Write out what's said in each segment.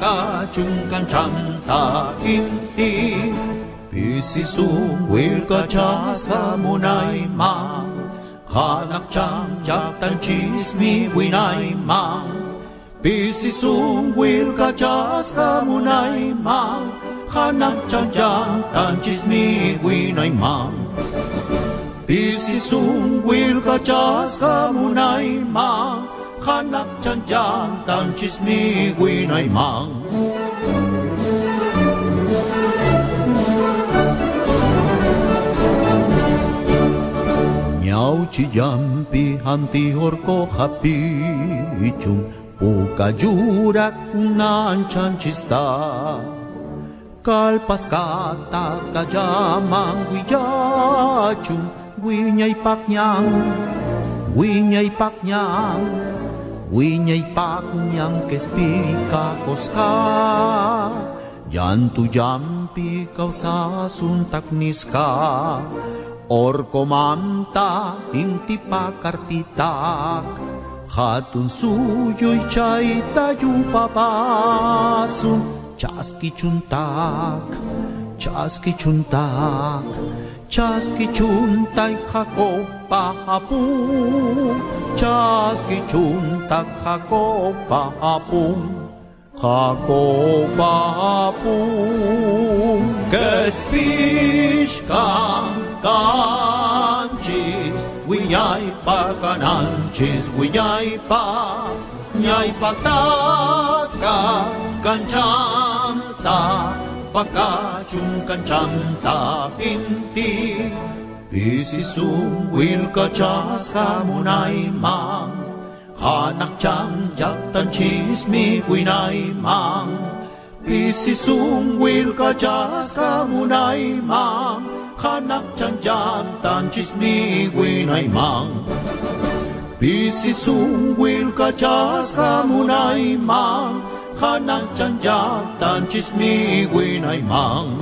ca chung can chăm ta im baka chungkan chamta kinti Pisi suwil ka chas ka munay ma Hanak chang jaktan chismi winay ma. Pisi suwil ka chas ka munay ma. Hanak chang jaktan chismi winay ma. Pisi ca ka chas ka munay ma. Hanap chan jan tan chismi winay mang Nyau chiyampi hanti horko hapi chung Puka jurak nan chan chanchista Kalpas kata kajamang wiyachung Winyay paknyang Winyay paknyang Winyay paknyang kespika koska. Jantu jampi kau sasuntak niska. Orko manta inti pakartitak Hatun suyo'y chay tayo papasun Chaski chuntak, chaski chuntak Chaski chunta jacopa apum Chaski chunta jacopa apum Jacopa apum Kespishkam kanchis Uyaipa kananchis Uyaipa Nyaipa taka ta Apaka chungkan chanta pinti Pisisung wilka mu kamunay mang. Hanak chang mi chismi kuinay mang. Pisisung wilka mu kamunay mang. Hanak chang mi chismi kuinay mang. Pisisung wilka chas kamunay mang. Hanak chan jantan chismi winay mang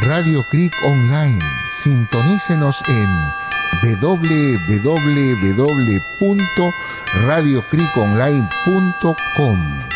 Radio Creek Online. Sintonícenos en www.radiocreekonline.com.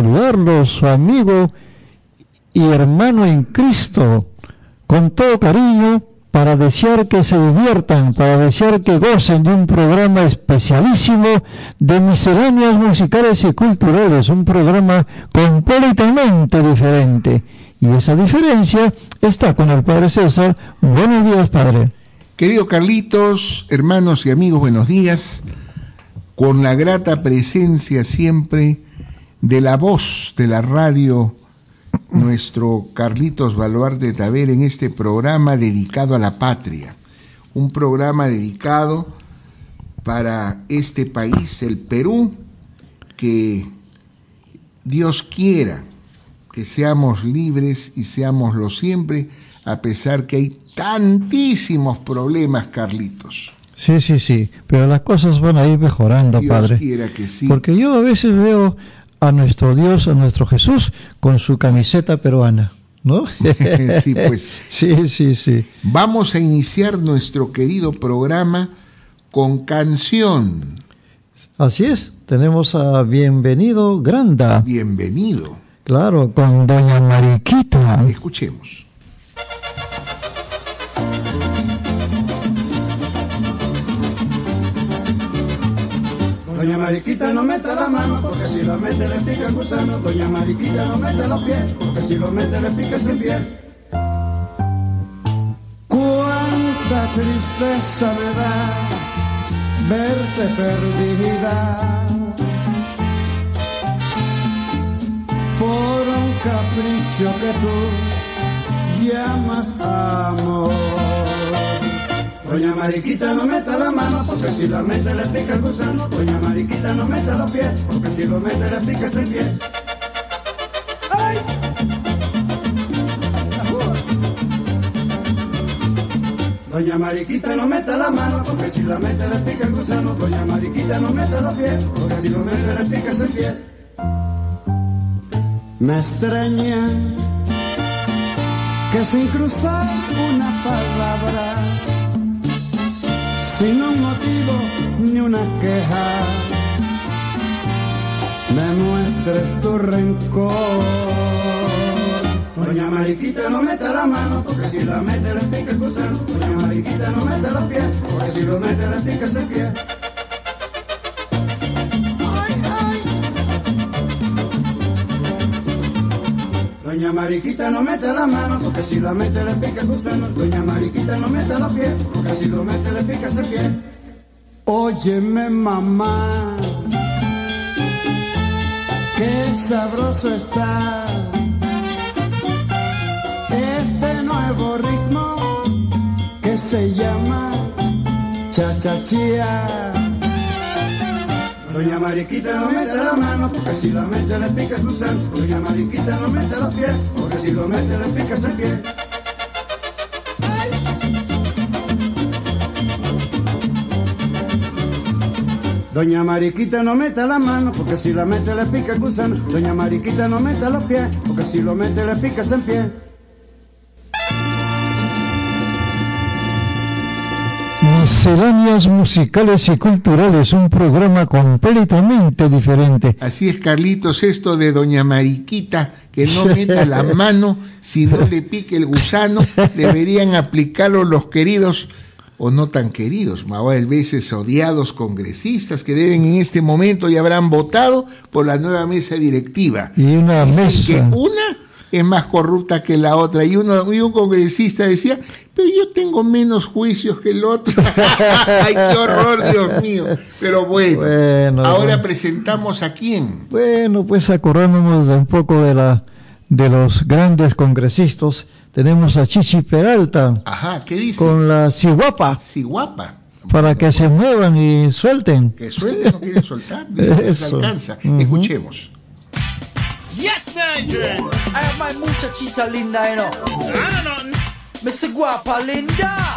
Saludarlos, su amigo y hermano en Cristo, con todo cariño, para desear que se diviertan, para desear que gocen de un programa especialísimo de misceláneas musicales y culturales, un programa completamente diferente. Y esa diferencia está con el Padre César. Buenos días, Padre. Querido Carlitos, hermanos y amigos, buenos días. Con la grata presencia siempre de la voz de la radio, nuestro Carlitos Baluarte Taver en este programa dedicado a la patria. Un programa dedicado para este país, el Perú, que Dios quiera que seamos libres y seámoslo siempre, a pesar que hay tantísimos problemas, Carlitos. Sí, sí, sí, pero las cosas van a ir mejorando, Dios Padre. quiera que sí. Porque yo a veces veo a nuestro Dios, a nuestro Jesús, con su camiseta peruana, ¿no? sí, pues. Sí, sí, sí. Vamos a iniciar nuestro querido programa con canción. Así es, tenemos a Bienvenido Granda, Bienvenido. claro, con Doña Mariquita. Escuchemos. Doña Mariquita no meta la mano porque si lo mete le pica el gusano. Doña Mariquita no mete los pies porque si lo mete le pica sin pies. Cuánta tristeza me da verte perdida por un capricho que tú llamas amor. Doña Mariquita no meta la mano, porque si la mete le pica el gusano. Doña Mariquita no meta los pies, porque si lo mete le pica sin pies. ¡Ay! Doña Mariquita no meta la mano, porque si la mete le pica el gusano. Doña Mariquita no meta los pies, porque si lo mete le pica sin pies. Me extraña que sin cruzar una palabra sin un motivo ni una queja, me muestres tu rencor. Doña Mariquita no mete la mano, porque si la mete le pica el gusano. Doña Mariquita no mete los pies, porque si lo mete le pica ese pie. Doña Mariquita no mete la mano, porque si la mete le pica el gusano. Doña Mariquita no mete los pies, porque si lo mete le pica ese pie. Óyeme mamá, qué sabroso está este nuevo ritmo que se llama cha-cha-chía. Doña Mariquita no mete la mano, porque si la mete le pica el gusano. Doña Mariquita no mete los pies, porque si lo mete le pica ese pie. Doña Mariquita no mete la mano, porque si la mete le pica el gusano. Doña Mariquita no mete los pies, porque si lo mete le pica ese pie. Misceláneas musicales y culturales, un programa completamente diferente. Así es, Carlitos, esto de Doña Mariquita, que no meta la mano si no le pique el gusano, deberían aplicarlo los queridos o no tan queridos, a veces odiados congresistas que deben en este momento y habrán votado por la nueva mesa directiva. Y una Dicen mesa. que una es más corrupta que la otra. Y, uno, y un congresista decía, pero yo tengo menos juicios que el otro. Ay, qué horror, Dios mío. Pero bueno, Bueno, ahora bueno. presentamos a quién. Bueno, pues acordándonos un poco de la de los grandes congresistas, tenemos a Chichi Peralta Ajá, ¿qué dice? con la ciguapa Sí, guapa. para que se muevan y suelten. Que suelte, no quiere soltar. No alcanza. Escuchemos. Yes, Nigel! I have my muchachita linda, you know. I don't know. Miss Guapa Linda.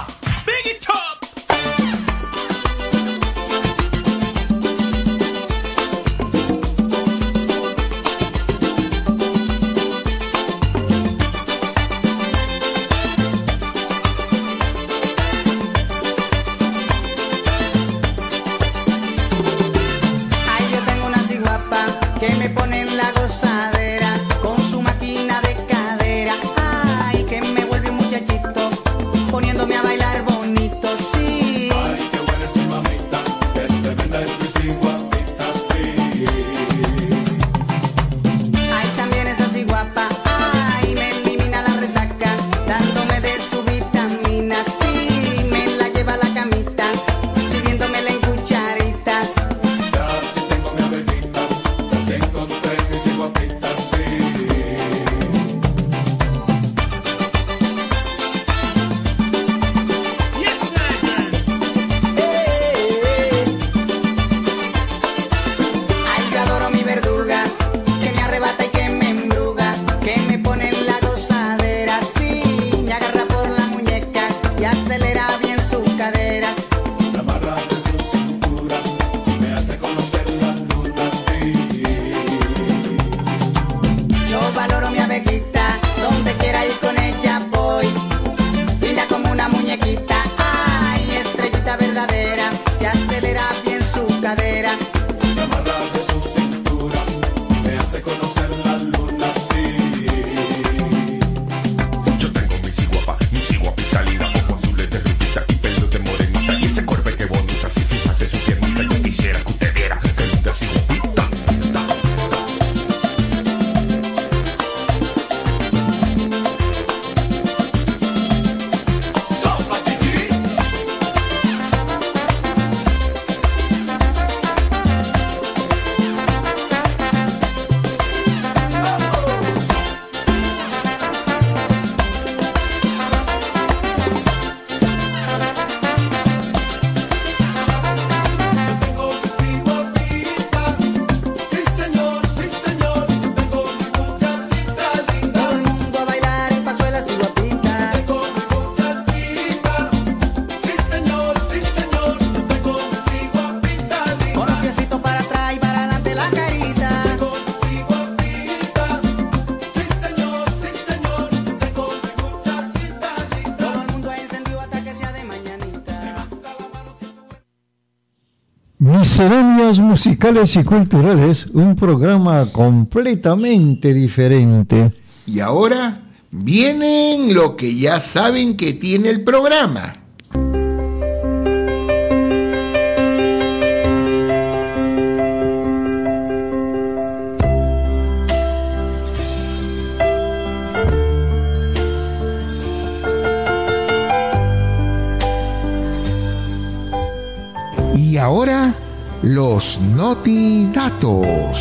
Musicales y culturales, un programa completamente diferente. Y ahora vienen lo que ya saben que tiene el programa. Los notidatos.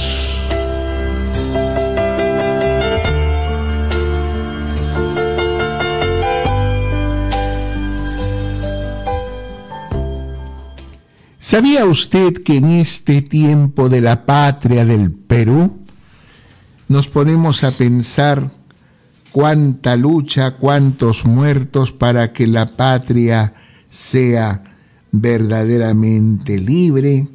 ¿Sabía usted que en este tiempo de la patria del Perú nos ponemos a pensar cuánta lucha, cuántos muertos para que la patria sea verdaderamente libre?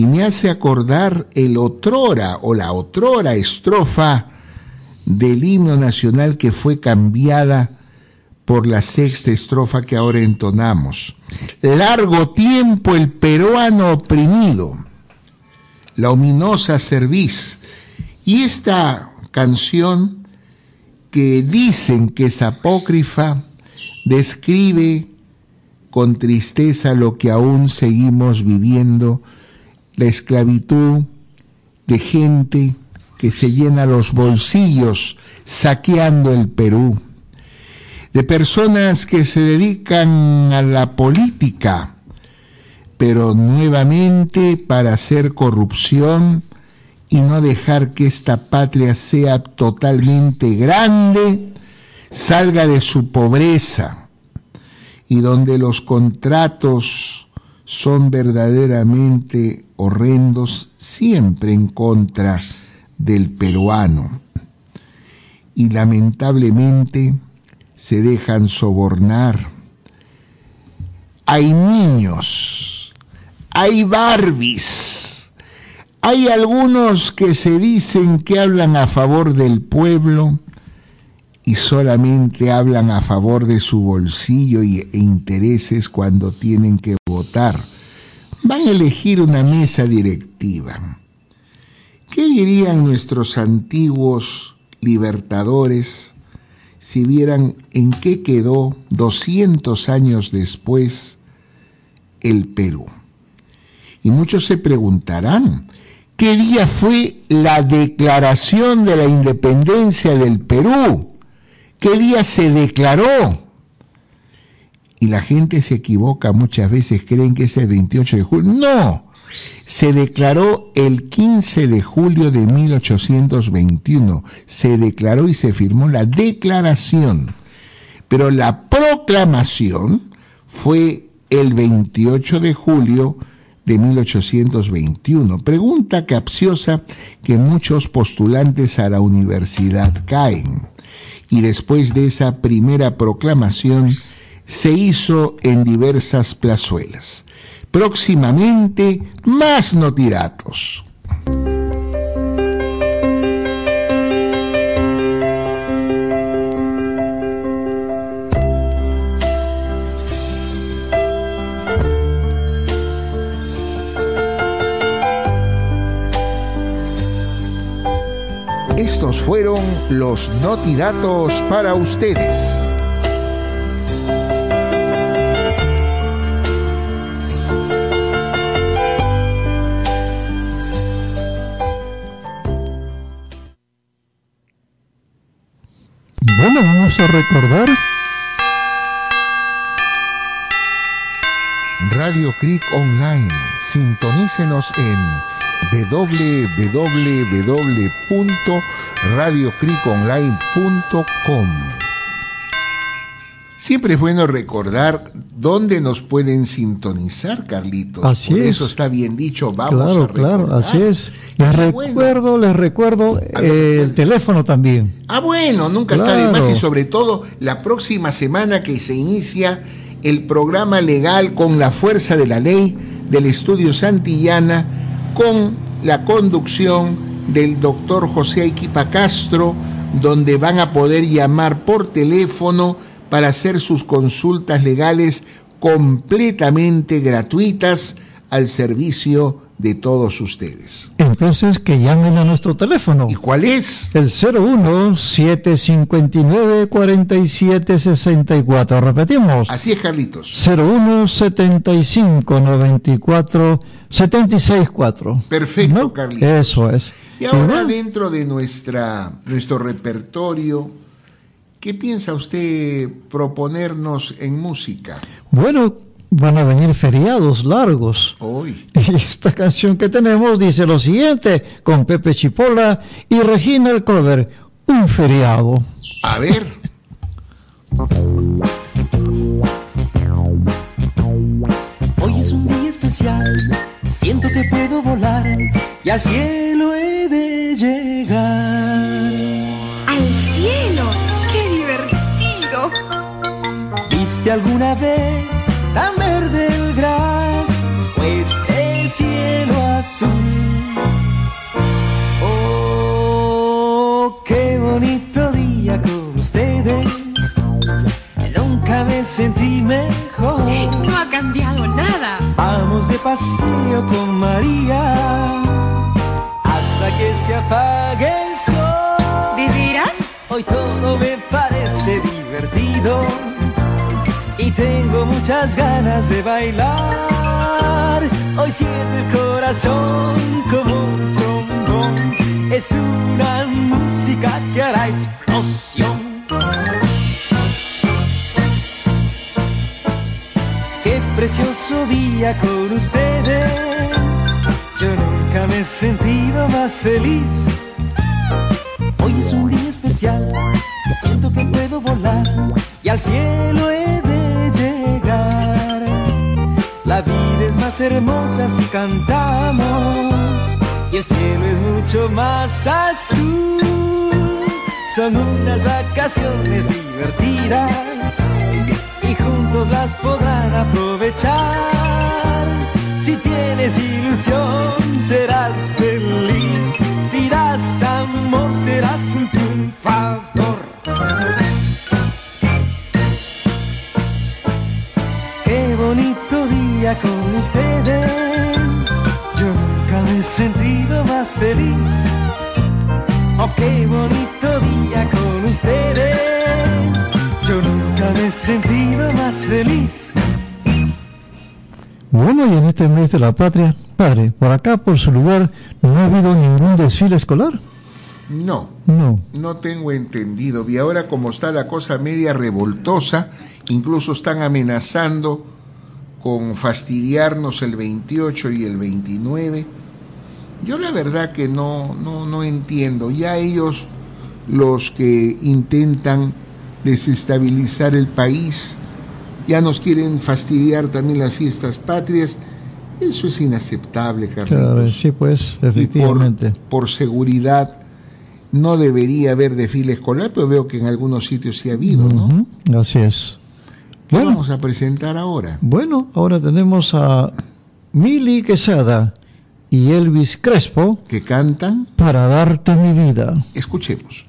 Y me hace acordar el otrora o la otrora estrofa del himno nacional que fue cambiada por la sexta estrofa que ahora entonamos. Largo tiempo el peruano oprimido, la ominosa cerviz. Y esta canción que dicen que es apócrifa, describe con tristeza lo que aún seguimos viviendo, la esclavitud de gente que se llena los bolsillos saqueando el Perú de personas que se dedican a la política, pero nuevamente para hacer corrupción y no dejar que esta patria sea totalmente grande, salga de su pobreza. Y donde los contratos son verdaderamente horrendos, siempre en contra del peruano. Y lamentablemente, se dejan sobornar. Hay niños, hay Barbies, hay algunos que se dicen que hablan a favor del pueblo y solamente hablan a favor de su bolsillo e intereses cuando tienen que votar. Van a elegir una mesa directiva. ¿Qué dirían nuestros antiguos libertadores? si vieran en qué quedó 200 años después el Perú. Y muchos se preguntarán, ¿qué día fue la declaración de la independencia del Perú? ¿Qué día se declaró? Y la gente se equivoca muchas veces, creen que es el 28 de julio. No, se declaró el 15 de julio de 1821. Se declaró y se firmó la declaración. Pero la proclamación fue el 28 de julio de 1821. Pregunta capciosa que muchos postulantes a la universidad caen. Y después de esa primera proclamación se hizo en diversas plazuelas. Próximamente, más notidatos. Estos fueron los notidatos para ustedes. Bueno, vamos a recordar Radio Creek Online. Sintonícenos en www.radiocriconline.com. Siempre es bueno recordar dónde nos pueden sintonizar, Carlitos. Así Por es. eso está bien dicho, vamos Claro, a recordar. claro, así es. Les Y bueno, recuerdo, les recuerdo eh, el teléfono también. Ah, bueno, nunca está de más y sobre todo la próxima semana que se inicia el programa legal con la fuerza de la ley del estudio Santillana con la conducción del doctor José Aiquipa Castro, donde van a poder llamar por teléfono para hacer sus consultas legales completamente gratuitas al servicio de todos ustedes. Entonces, que llamen a nuestro teléfono. ¿Y cuál es? El 01 759 4764. Repetimos. Así es, Carlitos. 01 75 94 764. Perfecto, ¿No? Carlitos. Eso es. Y ahora bueno, dentro de nuestra, nuestro repertorio, ¿qué piensa usted proponernos en música? bueno, van a venir feriados largos. Hoy. Y esta canción que tenemos dice lo siguiente, con Pepe Chipola y Regina el cover, un feriado. A ver, Hoy es un día especial, siento que puedo volar y al cielo he de llegar. ¡Al cielo! ¡Qué divertido! ¿Viste alguna vez tan verde el gras o este cielo azul? Oh, qué bonito día con ustedes. Nunca me sentí mejor. No ha cambiado nada. Vamos de paseo con María hasta que se apague el sol. ¿Vivirás? Hoy todo me parece divertido tengo muchas ganas de bailar. Hoy siento el corazón como un trombón. Es una música que hará explosión. Qué precioso día con ustedes. Yo nunca me he sentido más feliz. Hoy es un día especial. Siento que puedo volar y al cielo he. La vida es más hermosa si cantamos y el cielo es mucho más azul. Son unas vacaciones divertidas y juntos las podrán aprovechar. Si tienes ilusión, serás feliz. Si das amor, serás un triunfador. Día con ustedes. Yo nunca me he sentido más feliz. Oh, qué bonito día con ustedes. Yo nunca me he sentido más feliz. Bueno, y en este mes de la patria, padre, por acá, por su lugar, no ha habido ningún desfile escolar. no, No. no tengo entendido. Y ahora como está la cosa media revoltosa, incluso están amenazando con fastidiarnos el 28 y el 29. Yo la verdad que no, no, no entiendo. Ya ellos, los que intentan desestabilizar el país, ya nos quieren fastidiar también las fiestas patrias. Eso es inaceptable, Carlitos. Claro, sí, pues, Y por, efectivamente. por seguridad no debería haber desfile escolar, pero veo que en algunos sitios sí ha habido, ¿no? Así es. ¿Qué Bueno. vamos a presentar ahora? Bueno, ahora tenemos a Mili Quesada y Elvis Crespo Que cantan, para darte mi vida. escuchemos.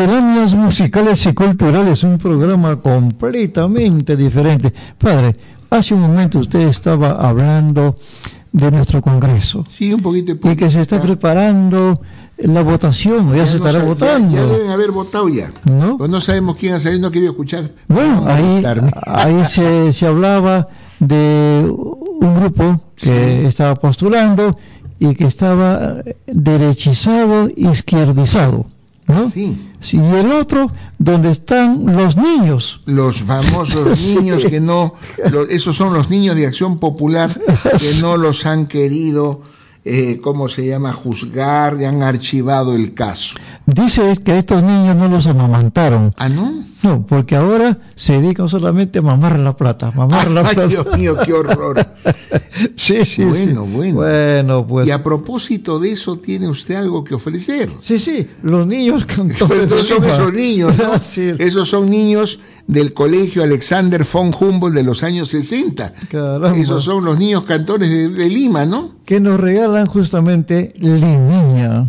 Misceláneas musicales y culturales, un programa completamente diferente. Padre, hace un momento usted estaba hablando de nuestro Congreso Sí, un poquito de y que se está preparando la votación, ya, se no estará votando. Ya, ya deben haber votado ya. ¿No? Pues no sabemos quién ha salido, no querido escuchar. Bueno, No ahí, ahí se, se hablaba de un grupo que estaba postulando y que estaba derechizado, izquierdizado. ¿No? Sí. Sí, y el otro, donde están los niños. Los famosos Sí. niños que no, esos son los niños de acción popular que no los han querido, eh, ¿cómo se llama?, juzgar y han archivado el caso. Dice que estos niños no los amamantaron. ¿Ah, no? No, porque ahora se dedican solamente a mamar la plata, mamar la Ay, plata. Dios mío, qué horror. sí, sí, Bueno, sí. bueno. Bueno, pues. Y a propósito de eso, ¿tiene usted algo que ofrecer? Sí, sí, los niños cantores. Pero son esos niños, ¿no? Sí. Esos son niños del colegio Alexander von Humboldt de los años 60. Caramba. Esos son los niños cantores de, de Lima, ¿no? que nos regalan justamente Limiña.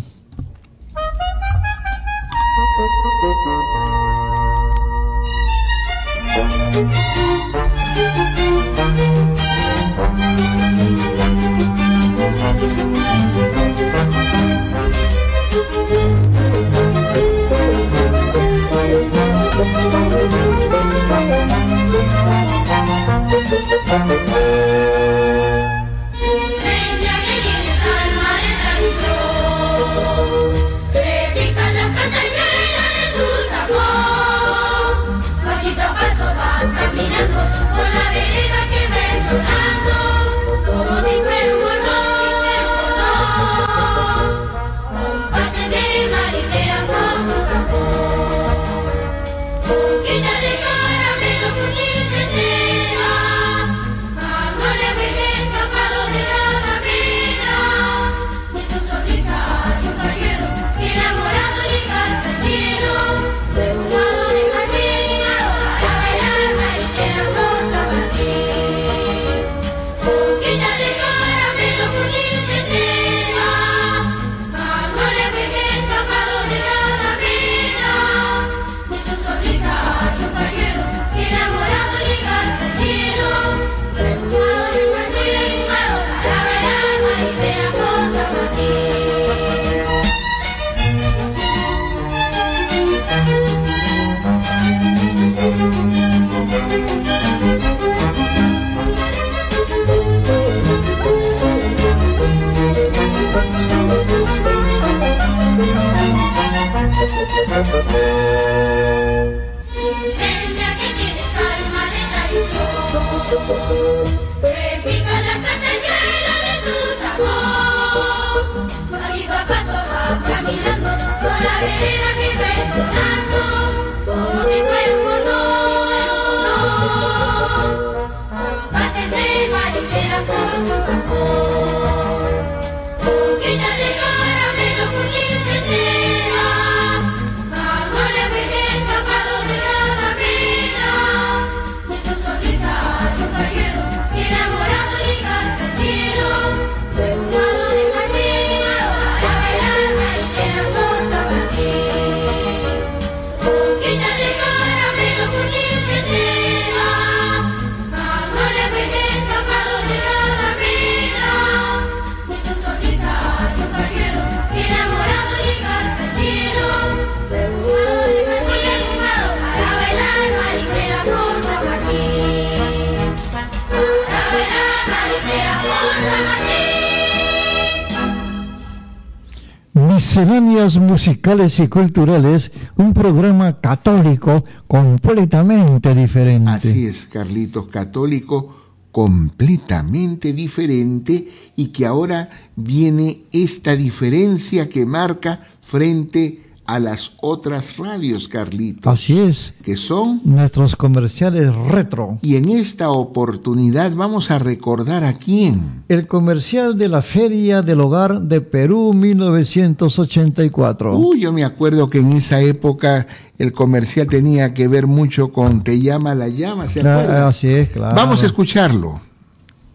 Misceláneas musicales y culturales, un programa católico completamente diferente. Así es, Carlitos, católico completamente diferente y que ahora viene esta diferencia que marca frente a las otras radios, Carlitos. Así es. Que son nuestros comerciales retro. Y en esta oportunidad vamos a recordar a quién. El comercial de la Feria del Hogar de Perú 1984. Uy, yo me acuerdo que en esa época el comercial tenía que ver mucho con Te llama la llama, ¿se acuerdan? Ah, así es, claro. Vamos a escucharlo.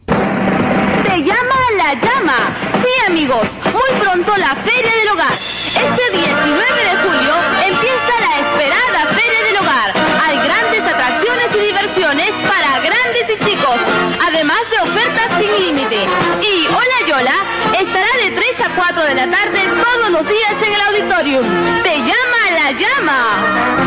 Te llama la llama. Sí, amigos, muy pronto la Feria del Hogar. Este 19 de julio empieza la esperada Feria del Hogar. Hay grandes atracciones y diversiones para grandes y chicos, además de ofertas sin límite. Y Hola Yola estará de 3 a 4 de la tarde todos los días en el auditorium. Te llama la llama.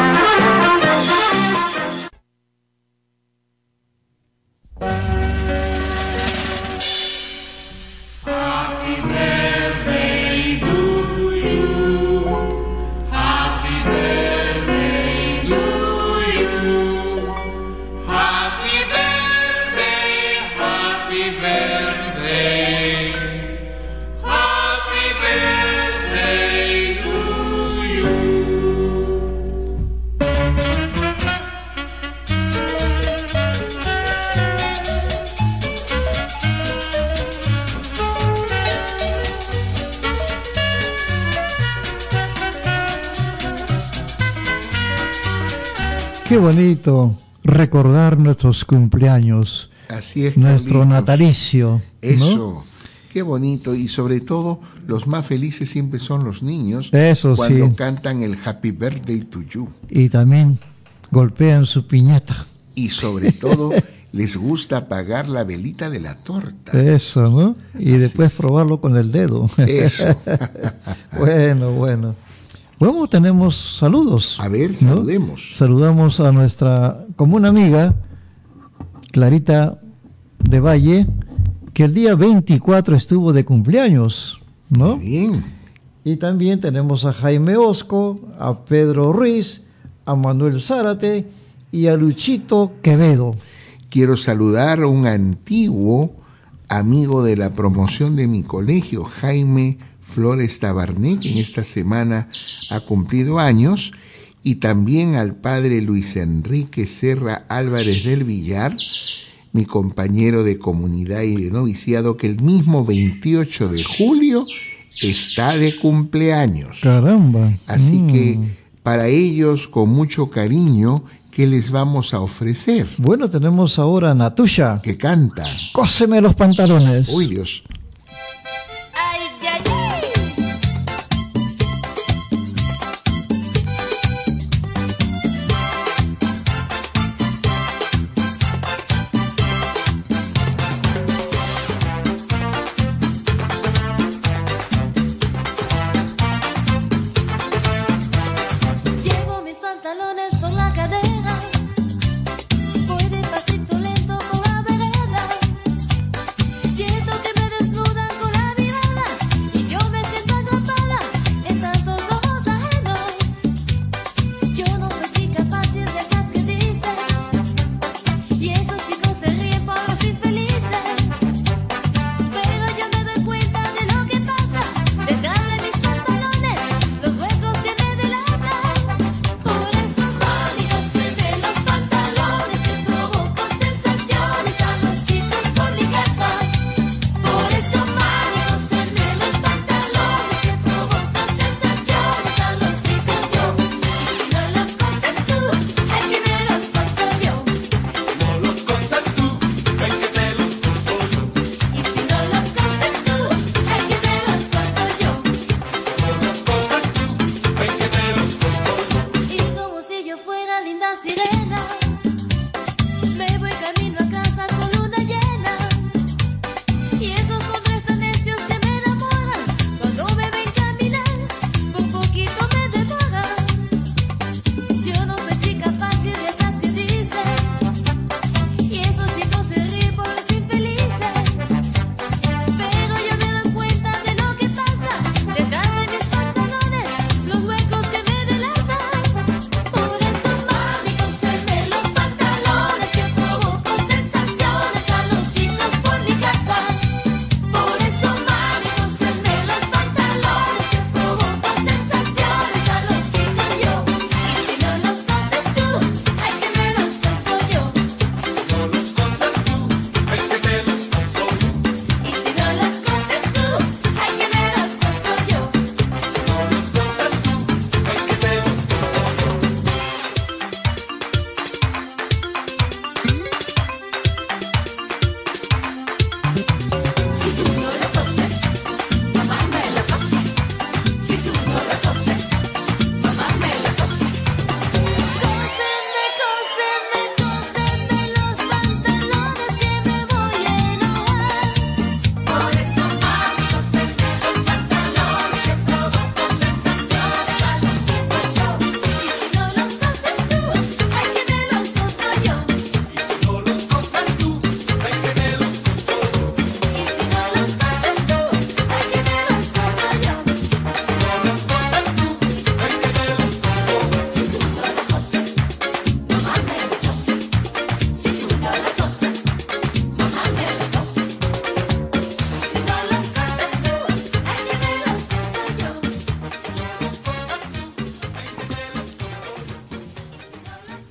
Bonito recordar nuestros cumpleaños. Así es, Nuestro Carlitos. natalicio. ¿no? Eso, qué bonito. Y sobre todo, los más felices siempre son los niños. Eso cuando sí. cantan el Happy Birthday to You. Y también golpean su piñata. Y sobre todo, les gusta apagar la velita de la torta. Eso, ¿no? Y después probarlo con el dedo. Eso. bueno, bueno. Bueno, tenemos saludos. A ver, ¿no? saludemos. Saludamos a nuestra común amiga, Clarita de Valle, que el día 24 estuvo de cumpleaños, ¿no? Bien. Y también tenemos a Jaime Osco, a Pedro Ruiz, a Manuel Zárate y a Luchito Quevedo. Quiero saludar a un antiguo amigo de la promoción de mi colegio, Jaime Flores Tabarné, que en esta semana ha cumplido años, y también al padre Luis Enrique Serra Álvarez del Villar, mi compañero de comunidad y de noviciado, que el mismo 28 de julio está de cumpleaños. Caramba. Así Mm. que para ellos, con mucho cariño, ¿qué les vamos a ofrecer? Bueno, tenemos ahora a Natusha. Que canta. Cóseme los pantalones. Uy, Dios.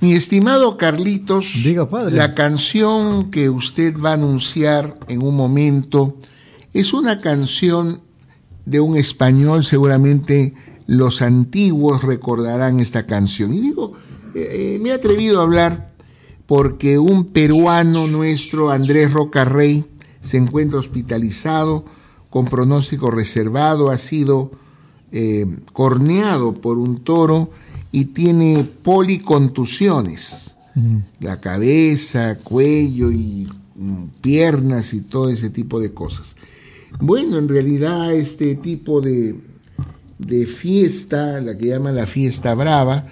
Mi estimado Carlitos, Diga, padre. la canción que usted va a anunciar en un momento es una canción de un español, seguramente los antiguos recordarán esta canción. Y digo, eh, eh, me he atrevido a hablar porque un peruano nuestro, Andrés Rocarrey, se encuentra hospitalizado con pronóstico reservado, ha sido eh, corneado por un toro y tiene policontusiones, la cabeza, cuello y mm, piernas y todo ese tipo de cosas. Bueno, en realidad este tipo de, de fiesta, la que llaman la fiesta brava,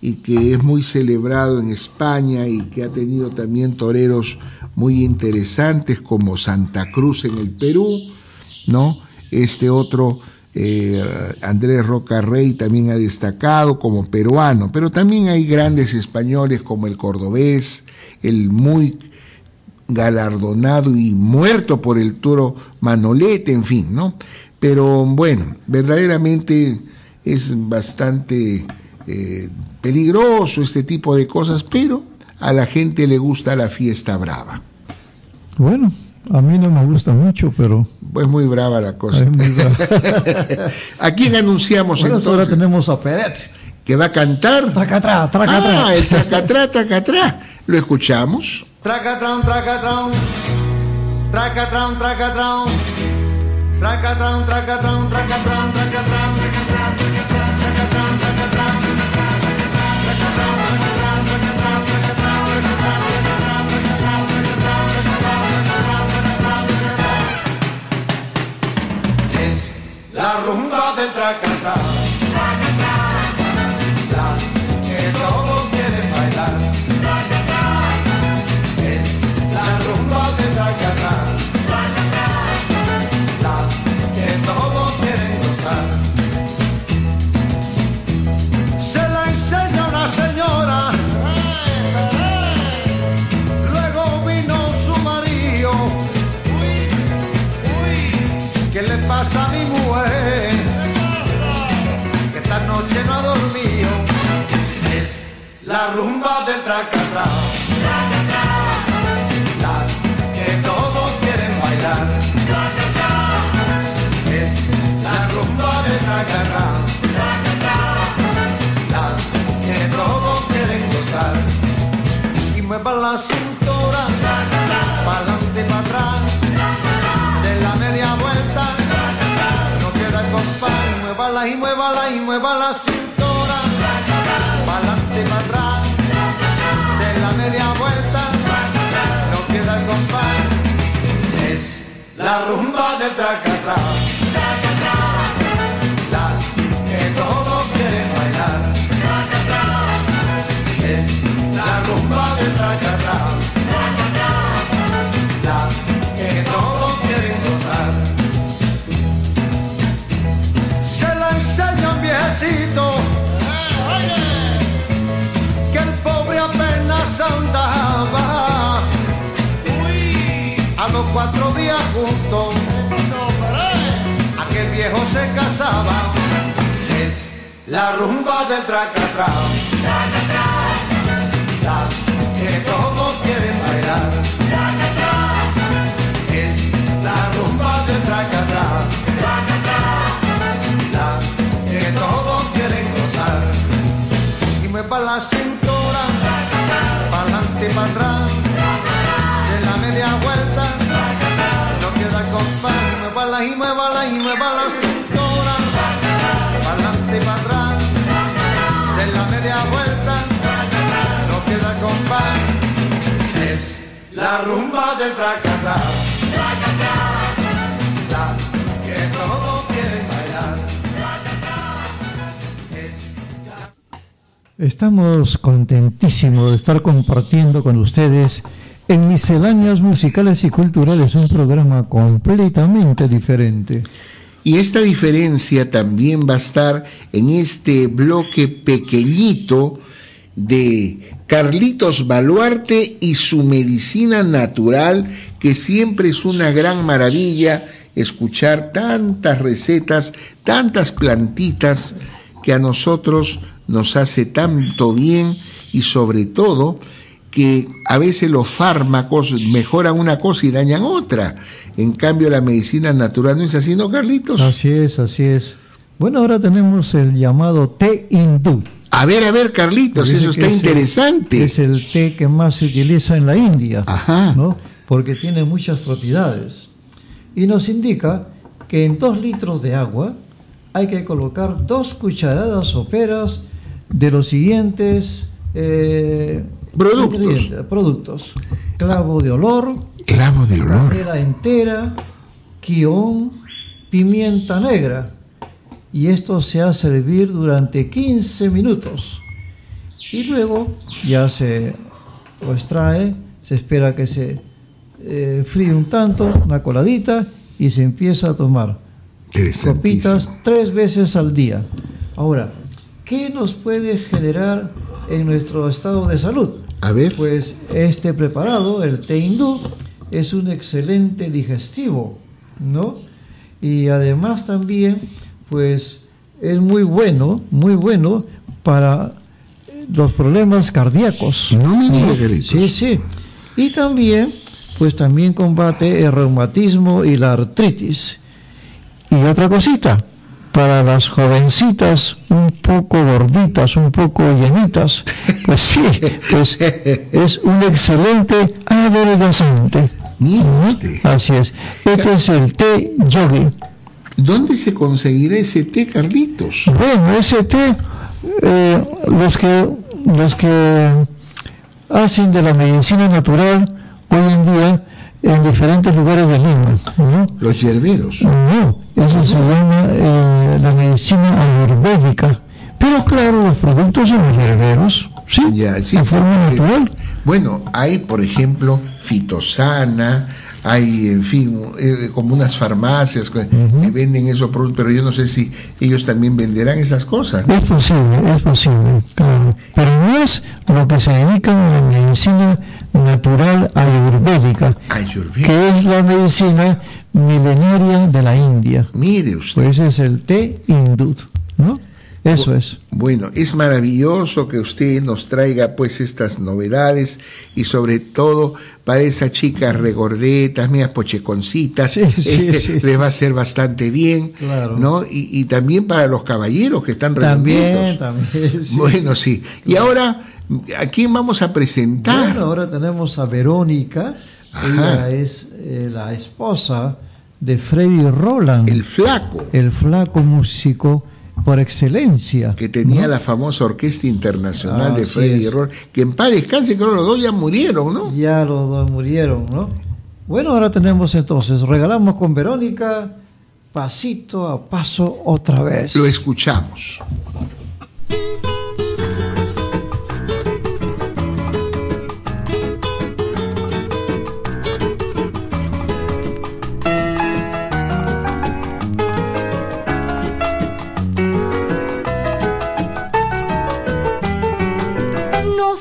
y que es muy celebrado en España y que ha tenido también toreros muy interesantes como Santa Cruz en el Perú, ¿no? Este otro, eh, Andrés Roca Rey, también ha destacado como peruano, pero también hay grandes españoles como el cordobés, el muy galardonado y muerto por el toro Manolete, en fin, ¿no? Pero bueno, verdaderamente es bastante eh, peligroso este tipo de cosas, pero a la gente le gusta la fiesta brava. Bueno, a mí no me gusta mucho, pero... Pues muy brava la cosa. Es muy brava. ¿A quién anunciamos Bueno, entonces? ahora tenemos a Peret. ¿Que va a cantar? Tracatrá, tracatrá. Ah, el tracatrá, tracatrá. Lo escuchamos. Tracatrón, tracatrón. Tracatrón, tracatrón. Tracatrón, tracatrón, tracatrón, tracatrón, tracatrón, La rumba del tracatá. Tracatá. La que todos quieren bailar. Es la rumba del tracatá. La que todos quieren gozar. Y mueva la cintura. Para adelante, para atrás. De la media vuelta. No queda compás. Y muévala y muévala y mueva la cintura. La rumba del tracatá. La que todos quieren bailar. Es la rumba del tracatá. La que todos quieren gozar. Se la enseña un viejecito que el pobre apenas andaba. Los cuatro días juntos, aquel viejo se casaba. Es la rumba del tracatá. La que todos quieren bailar. Es la rumba del tracatá. La que todos quieren gozar. Y mueva la cintura, para adelante y para atrás, no queda compás. Y y muévala y mueva la cintura, para adelante y para atrás, de la media vuelta, no queda compás. Es la rumba del tracatá. La que todos quieren bailar. Estamos contentísimos de estar compartiendo con ustedes en Misceláneas Musicales y Culturales un programa completamente diferente. Y esta diferencia también va a estar en este bloque pequeñito de Carlitos Baluarte y su medicina natural, que siempre es una gran maravilla escuchar tantas recetas, tantas plantitas que a nosotros nos hace tanto bien y sobre todo que a veces los fármacos mejoran una cosa y dañan otra. En cambio, la medicina natural no es así, ¿no, Carlitos? Así es, así es. Bueno, ahora tenemos el llamado té hindú. A ver, a ver, Carlitos, eso está es el- interesante. es el té que más se utiliza en la India, Ajá. ¿no? porque tiene muchas propiedades. Y nos indica que en dos litros de agua hay que colocar dos cucharadas soperas de los siguientes eh, Productos. productos. Clavo de olor, Clavo de olor. entera, quión, pimienta negra. Y esto se hace hervir durante 15 minutos. Y luego ya se lo extrae, se espera que se eh, fríe un tanto, una coladita, y se empieza a tomar copitas tres veces al día. Ahora, ¿qué nos puede generar en nuestro estado de salud? A ver. Pues este preparado, el té hindú, es un excelente digestivo, ¿no? Y además también, pues es muy bueno, muy bueno para los problemas cardíacos. No me diga, Carlitos. Sí, sí. Y también, pues también combate el reumatismo y la artritis. Y otra cosita, para las jovencitas un poco gorditas, un poco llenitas, pues sí, pues es un excelente adelgazante. ¿no? Así es. Este es el té yogi. ¿Dónde se conseguirá ese té, Carlitos? Bueno, ese té, eh, los que los que hacen de la medicina natural hoy en día en diferentes lugares de Lima, ¿no? Los hierberos. No, eso se llama eh, la medicina ayurvédica. Pero claro, los productos son los herberos, ¿sí? Ya, sí, de sí. forma natural. Bueno, hay, por ejemplo, fitosana, hay, en fin, eh, como unas farmacias que, que venden esos productos, pero yo no sé si ellos también venderán esas cosas. Es posible, es posible, claro. Pero no es lo que se dedica a la medicina natural ayurvédica, que es la medicina milenaria de la India. Mire usted. Pues es el té hindú, ¿no? Eso es. Bueno, es maravilloso que usted nos traiga pues estas novedades y sobre todo para esas chicas regordetas, medias pocheconcitas, Sí, sí, eh, sí. les va a hacer bastante bien, Claro. ¿no? Y, y también para los caballeros que están También, redonditos. también. sí. Bueno, sí. Y ahora, ¿a quién vamos a presentar? Bueno, ahora tenemos a Verónica. Ajá. Ella es eh, la esposa de Freddy Roland. El flaco. El flaco músico por excelencia. que tenía la famosa Orquesta Internacional de Así Freddy es. Roll, que en paz descanse, creo que los dos ya murieron, ¿no? Ya los dos murieron, ¿no? Bueno, ahora tenemos entonces, regalamos con Verónica, pasito a paso otra vez. Lo escuchamos.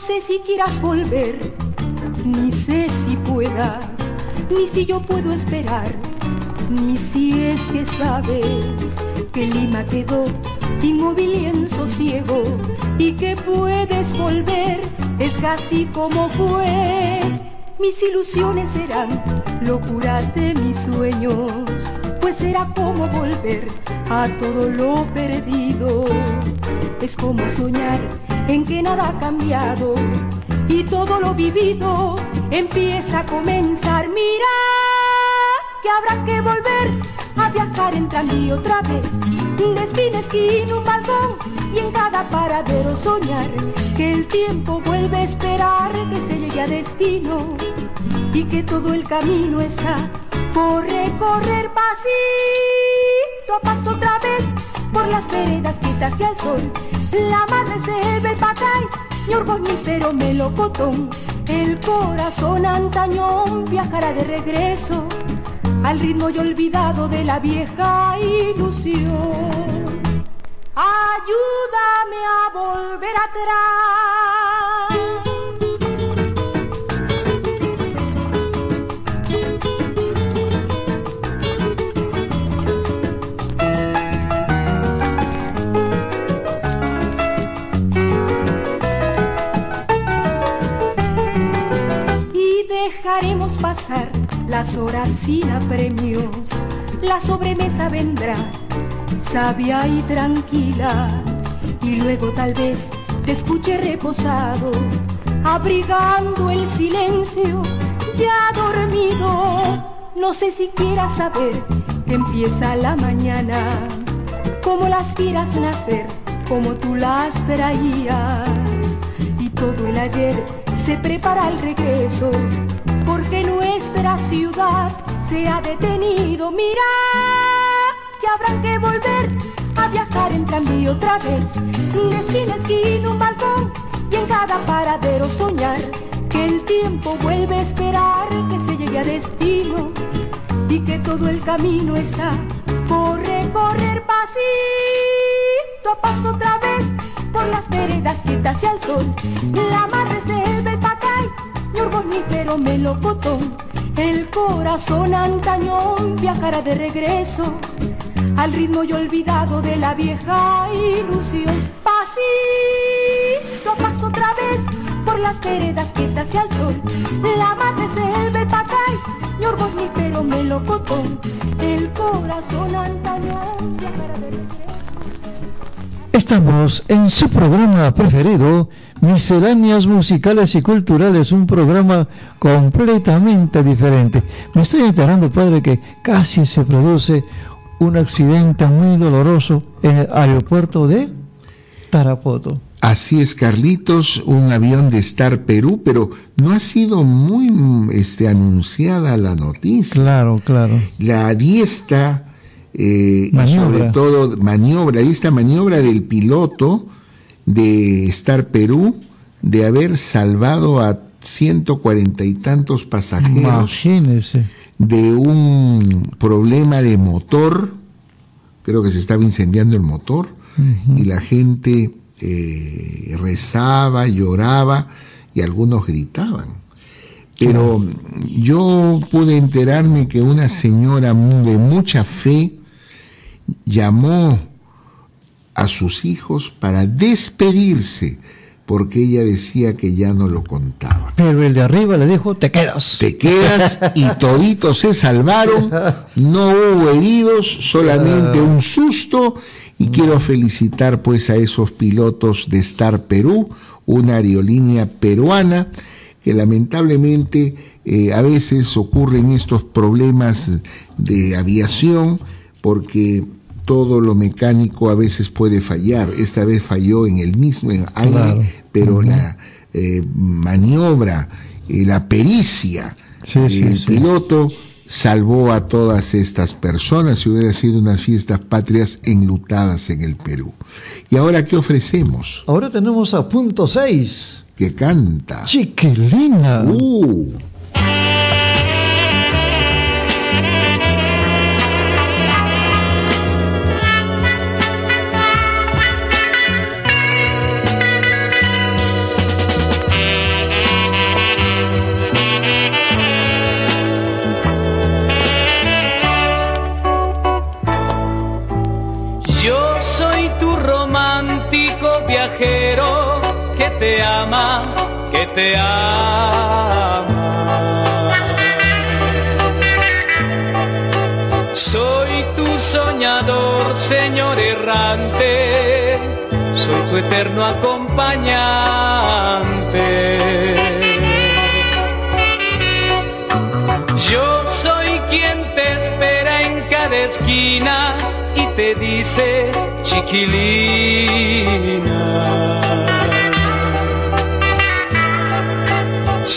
Sé si quieras volver, ni sé si puedas, ni si yo puedo esperar, ni si es que sabes que Lima quedó inmóvil y en sosiego y que puedes volver, es casi como fue. Mis ilusiones serán locura de mis sueños, pues será como volver a todo lo perdido. Es como soñar en que nada ha cambiado. Y todo lo vivido empieza a comenzar. Mira que habrá que volver a viajar en tranvía otra vez, de esquina esquina un balcón y en cada paradero soñar. Que el tiempo vuelve a esperar que se llegue a destino. Y que todo el camino está por recorrer. Pasito a paso otra vez por las veredas quietas hacia el sol. La madre se ve el patay, orgoñífero melocotón. El corazón antañón viajará de regreso al ritmo y olvidado de la vieja ilusión. Ayúdame a volver atrás. Las horas sin apremios. La sobremesa vendrá, sabia y tranquila. Y luego tal vez te escuche reposado, abrigando el silencio, ya dormido. No sé si quieras saber que empieza la mañana, como las vieras nacer, como tú las traías. Y todo el ayer se prepara el regreso, nuestra ciudad se ha detenido. Mira, que habrán que volver a viajar en tranvía otra vez, de esquina esquina un balcón y en cada paradero soñar que el tiempo vuelve a esperar que se llegue a destino y que todo el camino está por recorrer pasito a paso otra vez por las veredas quietas hacia el sol. La mar reserva mi orgonífero melocotón. El corazón antañón viajará de regreso al ritmo y olvidado de la vieja ilusión. Pasito paso otra vez por las veredas quietas hacia el sol. La madre selva, el pacay, mi orgonífero melocotón. El corazón antañón viajará de regreso. Estamos en su programa preferido, Misceláneas Musicales y Culturales, un programa completamente diferente. Me estoy enterando, padre, que casi se produce un accidente muy doloroso en el aeropuerto de Tarapoto. Así es, Carlitos, un avión de Star Perú, pero no ha sido muy este, anunciada la noticia. Claro, claro. La diestra eh, y sobre todo maniobra, y esta maniobra del piloto de Star Perú de haber salvado a 140 y tantos pasajeros Imagínese. de un problema de motor, creo que se estaba incendiando el motor, y la gente eh, rezaba, lloraba y algunos gritaban. Pero yo pude enterarme que una señora de mucha fe llamó a sus hijos para despedirse porque ella decía que ya no lo contaba. Pero el de arriba le dijo, te quedas. Te quedas y toditos se salvaron, no hubo heridos, solamente un susto y quiero felicitar pues a esos pilotos de Star Perú, una aerolínea peruana que lamentablemente eh, a veces ocurren estos problemas de aviación porque todo lo mecánico a veces puede fallar. Esta vez falló en el mismo en aire, Claro. pero la eh, maniobra, eh, la pericia Sí, sí, del sí. piloto salvó a todas estas personas y hubiera sido unas fiestas patrias enlutadas en el Perú. ¿Y ahora qué ofrecemos? Ahora tenemos a punto 6. Que canta. Chiquilina. Uh. Que te ama. Soy tu soñador, señor errante, soy tu eterno acompañante. Yo soy quien te espera en cada esquina y te dice chiquilina.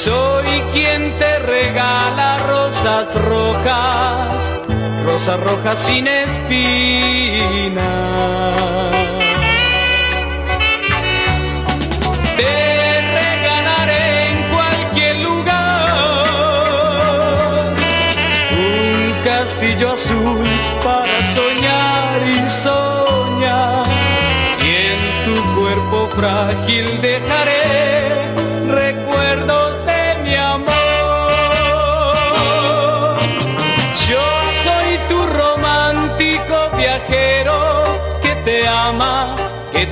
Soy quien te regala rosas rojas, rosas rojas sin espina. Te regalaré en cualquier lugar un castillo azul para soñar y soñar. Y en tu cuerpo frágil dejaré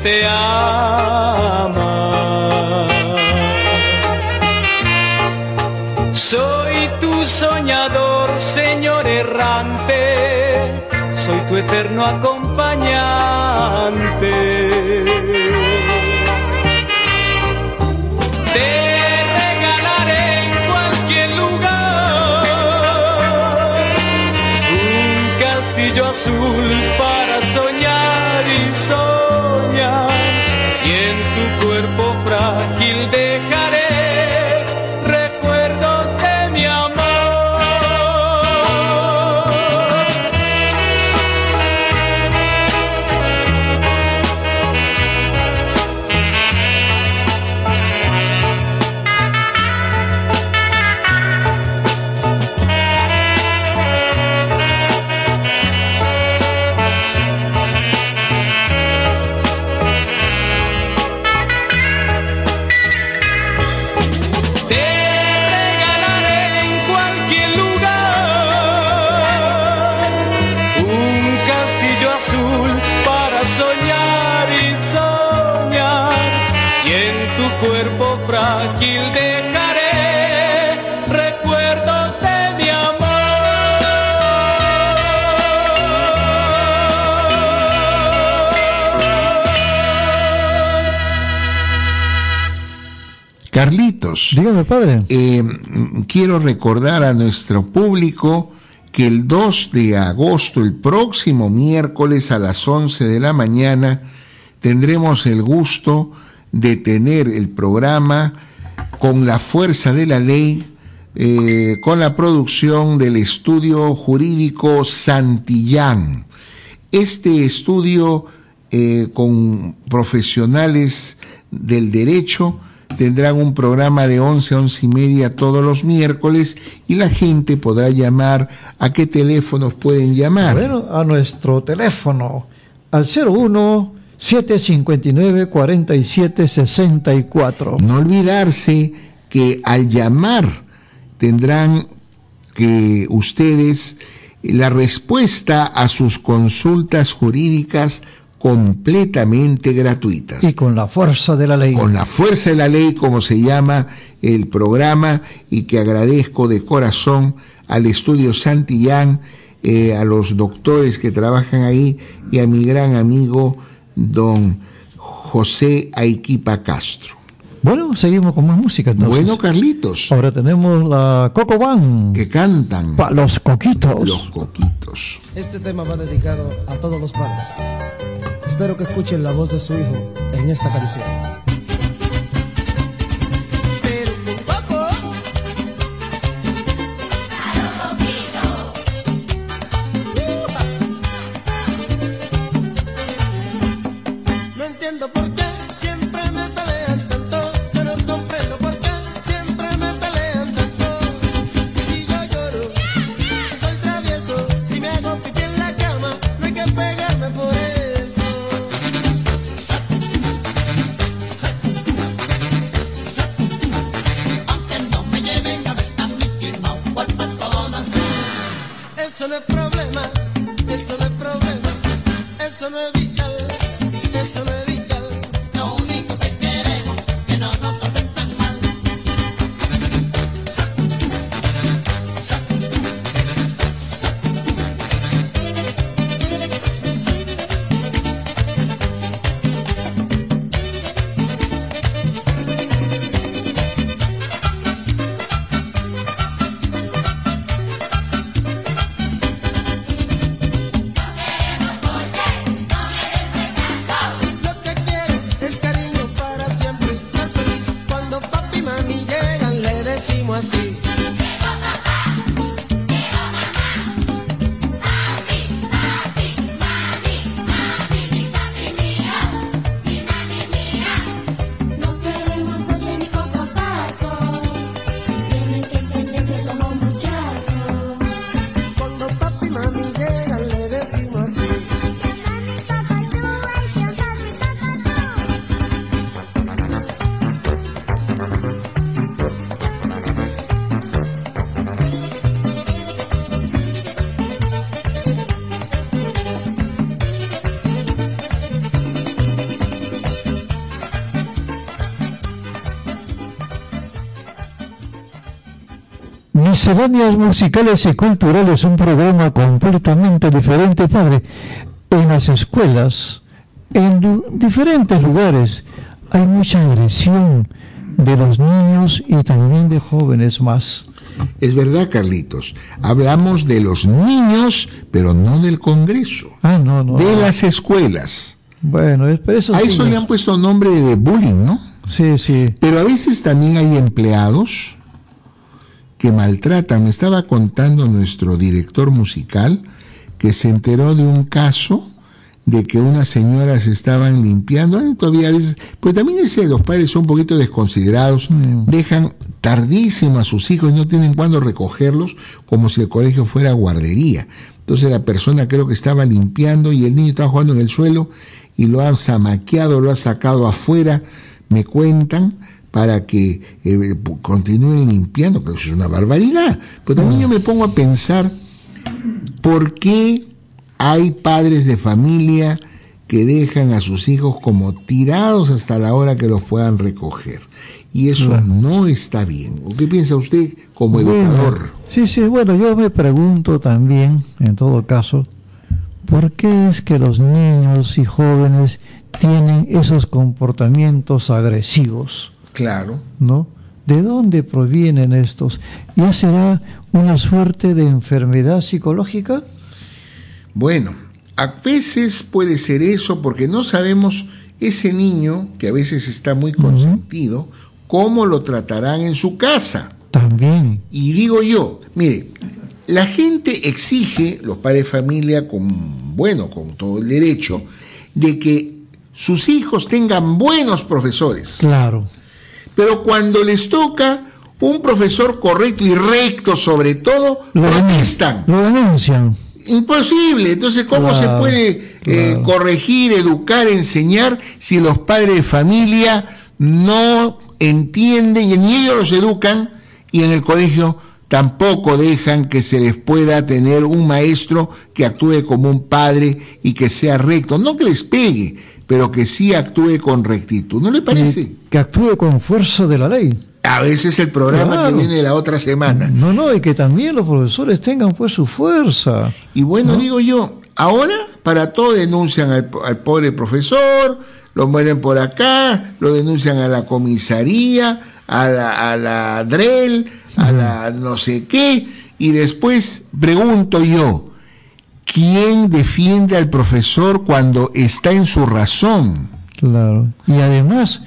te ama. Soy tu soñador, señor errante, soy tu eterno acompañante. Dígame, padre. Eh, quiero recordar a nuestro público que el 2 de agosto, el próximo miércoles a las 11 de la mañana, tendremos el gusto de tener el programa con la fuerza de la ley, eh, con la producción del estudio jurídico Santillán. Este estudio eh, con profesionales del derecho tendrán un programa de 11 a 11 y media todos los miércoles y la gente podrá llamar. ¿A qué teléfonos pueden llamar? Bueno, a nuestro teléfono, al 01 759 47 64. No olvidarse que al llamar tendrán que ustedes la respuesta a sus consultas jurídicas completamente gratuitas. Y con la fuerza de la ley. Con la fuerza de la ley, como se llama el programa, y que agradezco de corazón al estudio Santillán, eh, a los doctores que trabajan ahí y a mi gran amigo don José Aiquipa Castro. Bueno, seguimos con más música entonces. Bueno, Carlitos. Ahora tenemos la Coco Band. Que cantan. Pa- los coquitos. Los coquitos. Este tema va dedicado a todos los padres. Espero que escuchen la voz de su hijo en esta canción. Misceláneas musicales y culturales, un programa completamente diferente, padre. En las escuelas, en diferentes lugares, hay mucha agresión de los niños y también de jóvenes más. Es verdad, Carlitos. Hablamos de los niños, pero no del Congreso. Ah, no, no. De las escuelas. Bueno, es por eso. A eso le han puesto nombre de bullying, ¿no? Sí, sí. Pero a veces también hay empleados que maltratan. Me estaba contando nuestro director musical que se enteró de un caso de que unas señoras estaban limpiando, todavía a veces, pues también ese, los padres son un poquito desconsiderados, dejan tardísimo a sus hijos y no tienen cuándo recogerlos, como si el colegio fuera guardería. Entonces la persona creo que estaba limpiando y el niño estaba jugando en el suelo y lo ha zamaqueado, lo ha sacado afuera, me cuentan, para que eh, continúen limpiando, que eso es una barbaridad. Pero también yo me pongo a pensar por qué hay padres de familia que dejan a sus hijos como tirados hasta la hora que los puedan recoger. Y eso no está bien. ¿O ¿Qué piensa usted como Bueno, educador? sí, sí, bueno, yo me pregunto también, en todo caso, ¿por qué es que los niños y jóvenes tienen esos comportamientos agresivos? Claro. ¿No? ¿De dónde provienen estos? ¿Ya será una suerte de enfermedad psicológica? Bueno, a veces puede ser eso porque no sabemos ese niño, que a veces está muy consentido, cómo lo tratarán en su casa. También. Y digo yo, mire, la gente exige, los padres de familia, con, bueno, con todo el derecho, de que sus hijos tengan buenos profesores. Claro. Pero cuando les toca un profesor correcto y recto sobre todo, Lo, protestan. lo denuncian. Imposible. Entonces, ¿cómo se puede eh, corregir, educar, enseñar si los padres de familia no entienden y ni ellos los educan y en el colegio tampoco dejan que se les pueda tener un maestro que actúe como un padre y que sea recto? No que les pegue, pero que sí actúe con rectitud. ¿No le parece? Que actúe con fuerza de la ley. A veces el programa Claro. que viene la otra semana. No, no, y que también los profesores tengan pues su fuerza. Y bueno, digo yo, ahora para todo denuncian al, al pobre profesor, lo mueren por acá, lo denuncian a la comisaría, a la, a la DREL, a la no sé qué, y después pregunto yo, ¿quién defiende al profesor cuando está en su razón? Claro. Y además,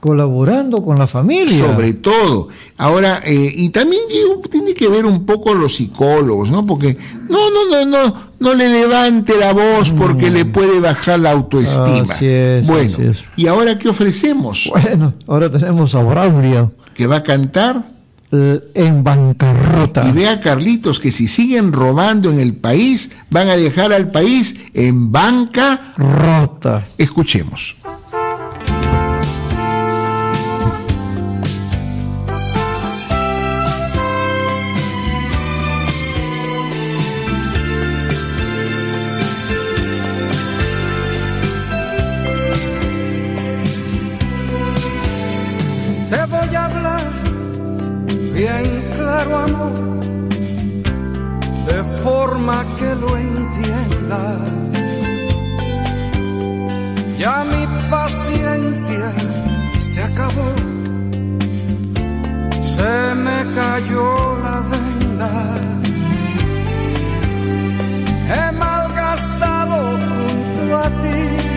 colaborando con la familia. Sobre todo. Ahora, eh, y también digo, tiene que ver un poco los psicólogos, ¿no? Porque no, no, no, no, no le levante la voz porque le puede bajar la autoestima. Así es, bueno, así es. ¿y ahora qué ofrecemos? Bueno, ahora tenemos a Braulio. Que va a cantar. En bancarrota. Y vea, Carlitos, que si siguen robando en el país, van a dejar al país en banca rota. Escuchemos. De forma que lo entiendas. Ya mi paciencia se acabó, se me cayó la venda. He malgastado junto a ti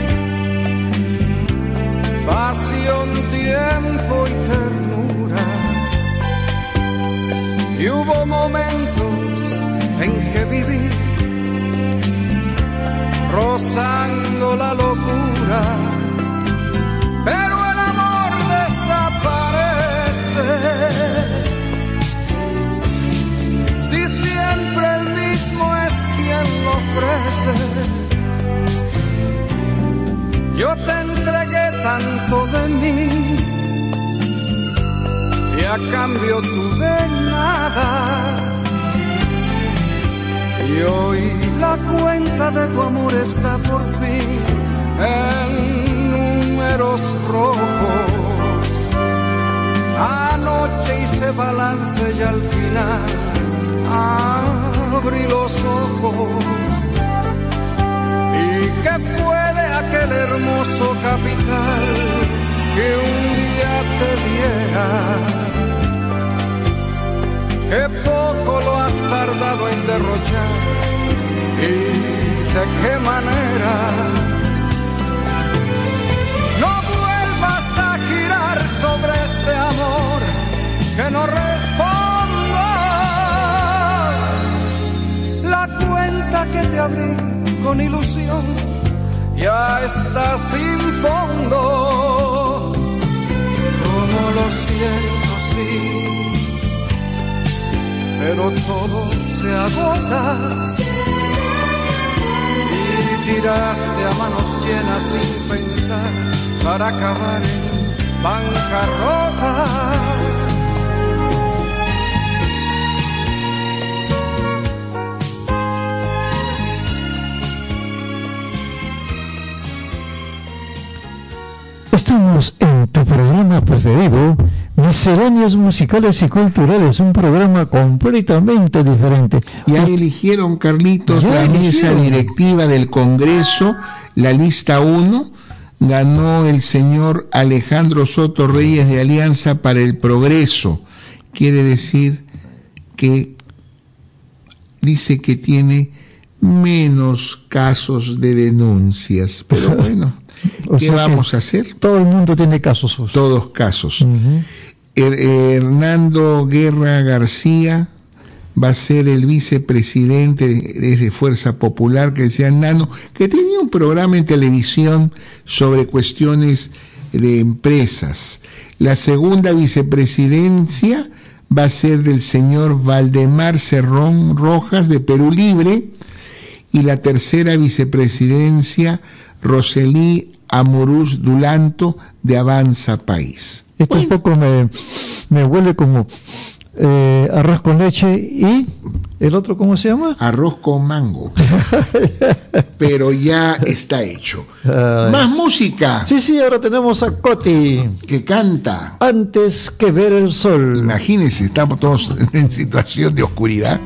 pasión, tiempo y ternura. Y hubo momentos en que viví rozando la locura, pero el amor desaparece. Si siempre el mismo es quien lo ofrece. Yo te entregué tanto de mí a cambio tuve nada. Y hoy la cuenta de tu amor está por fin en números rojos. Anoche hice balance y al final abrí los ojos. ¿Y qué fue de aquel hermoso capital que un día te diera? Qué poco lo has tardado en derrochar y de qué manera. No vuelvas a girar sobre este amor que no responda. La cuenta que te abrí con ilusión ya está sin fondo. Siento, sí, pero todo se agota. Y tiraste a manos llenas sin pensar para acabar en bancarrota. Estamos programa preferido, Misceláneas Musicales y Culturales, un programa completamente diferente. Ya eligieron, Carlitos, Ya la mesa directiva del Congreso, la lista 1. Ganó el señor Alejandro Soto Reyes de Alianza para el Progreso. Quiere decir que dice que tiene menos casos de denuncias. Pero bueno, O ¿qué vamos a hacer? Todo el mundo tiene casos. Todos casos. Her- Hernando Guerra García va a ser el vicepresidente de, es de Fuerza Popular, que decía Nano, que tenía un programa en televisión sobre cuestiones de empresas. La segunda vicepresidencia va a ser del señor Valdemar Cerrón Rojas de Perú Libre y la tercera vicepresidencia Roselí Amorús Dulanto de Avanza País. Esto un poco me, me huele como eh, arroz con leche y el otro, ¿cómo se llama? Arroz con mango. Pero ya está hecho. Ay. Más música. Sí, sí, ahora tenemos a Coti. Que canta. Antes que ver el sol. Imagínense, estamos todos en situación de oscuridad.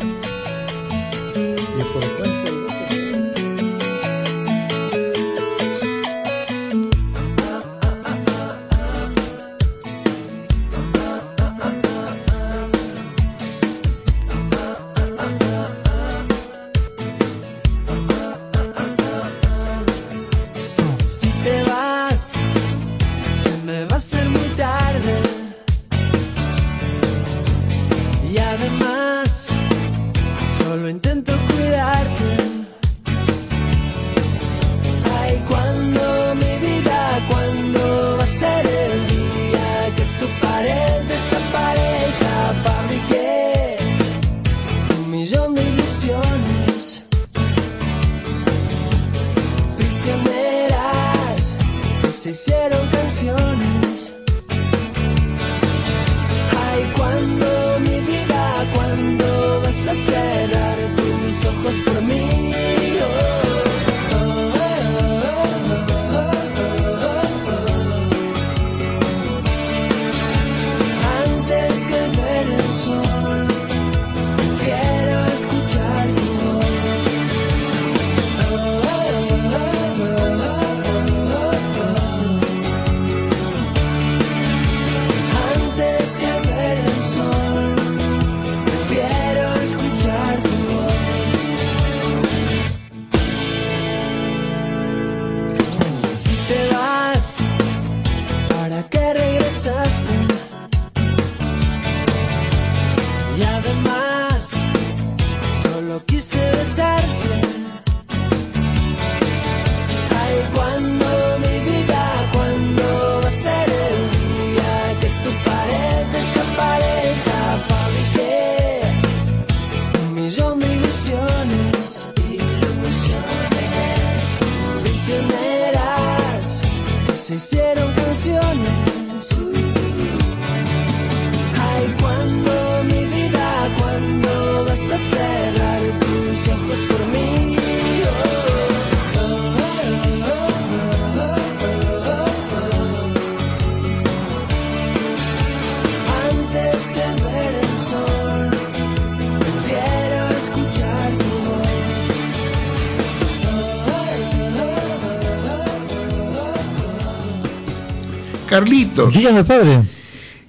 Carlitos. Dígame, padre.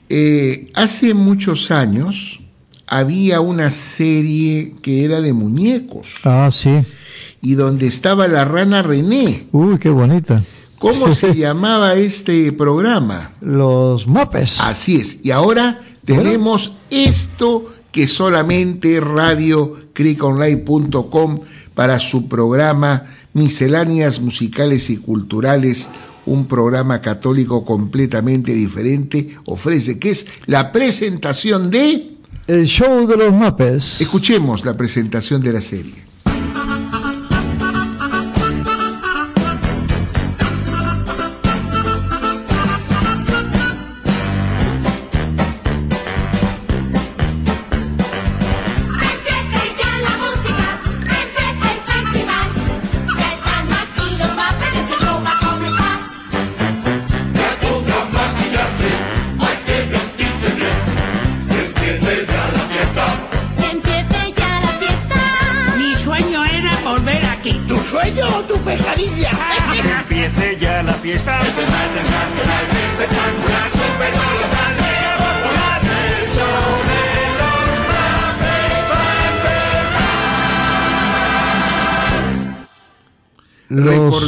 Eh, hace muchos años había una serie que era de muñecos Ah, sí. y donde estaba la rana René. Uy, qué bonita. ¿Cómo se llamaba este programa? Los mopes. Así es. Y ahora tenemos esto que solamente radiocriconline.com para su programa Misceláneas Musicales y Culturales, un programa católico completamente diferente, ofrece, que es la presentación de... El show de los mopes. Escuchemos la presentación de la serie.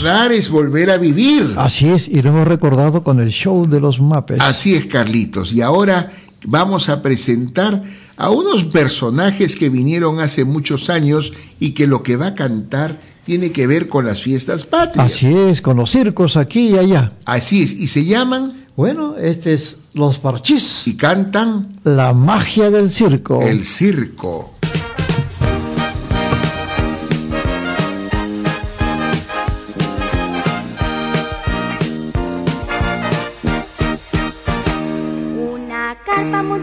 Recordar es volver a vivir. Así es, y lo hemos recordado con el show de los mapes. Así es, Carlitos. Y ahora vamos a presentar a unos personajes que vinieron hace muchos años y que lo que va a cantar tiene que ver con las fiestas patrias. Así es, con los circos aquí y allá. Así es. Y se llaman Bueno, este es Los Parchís. y cantan La magia del circo. el circo.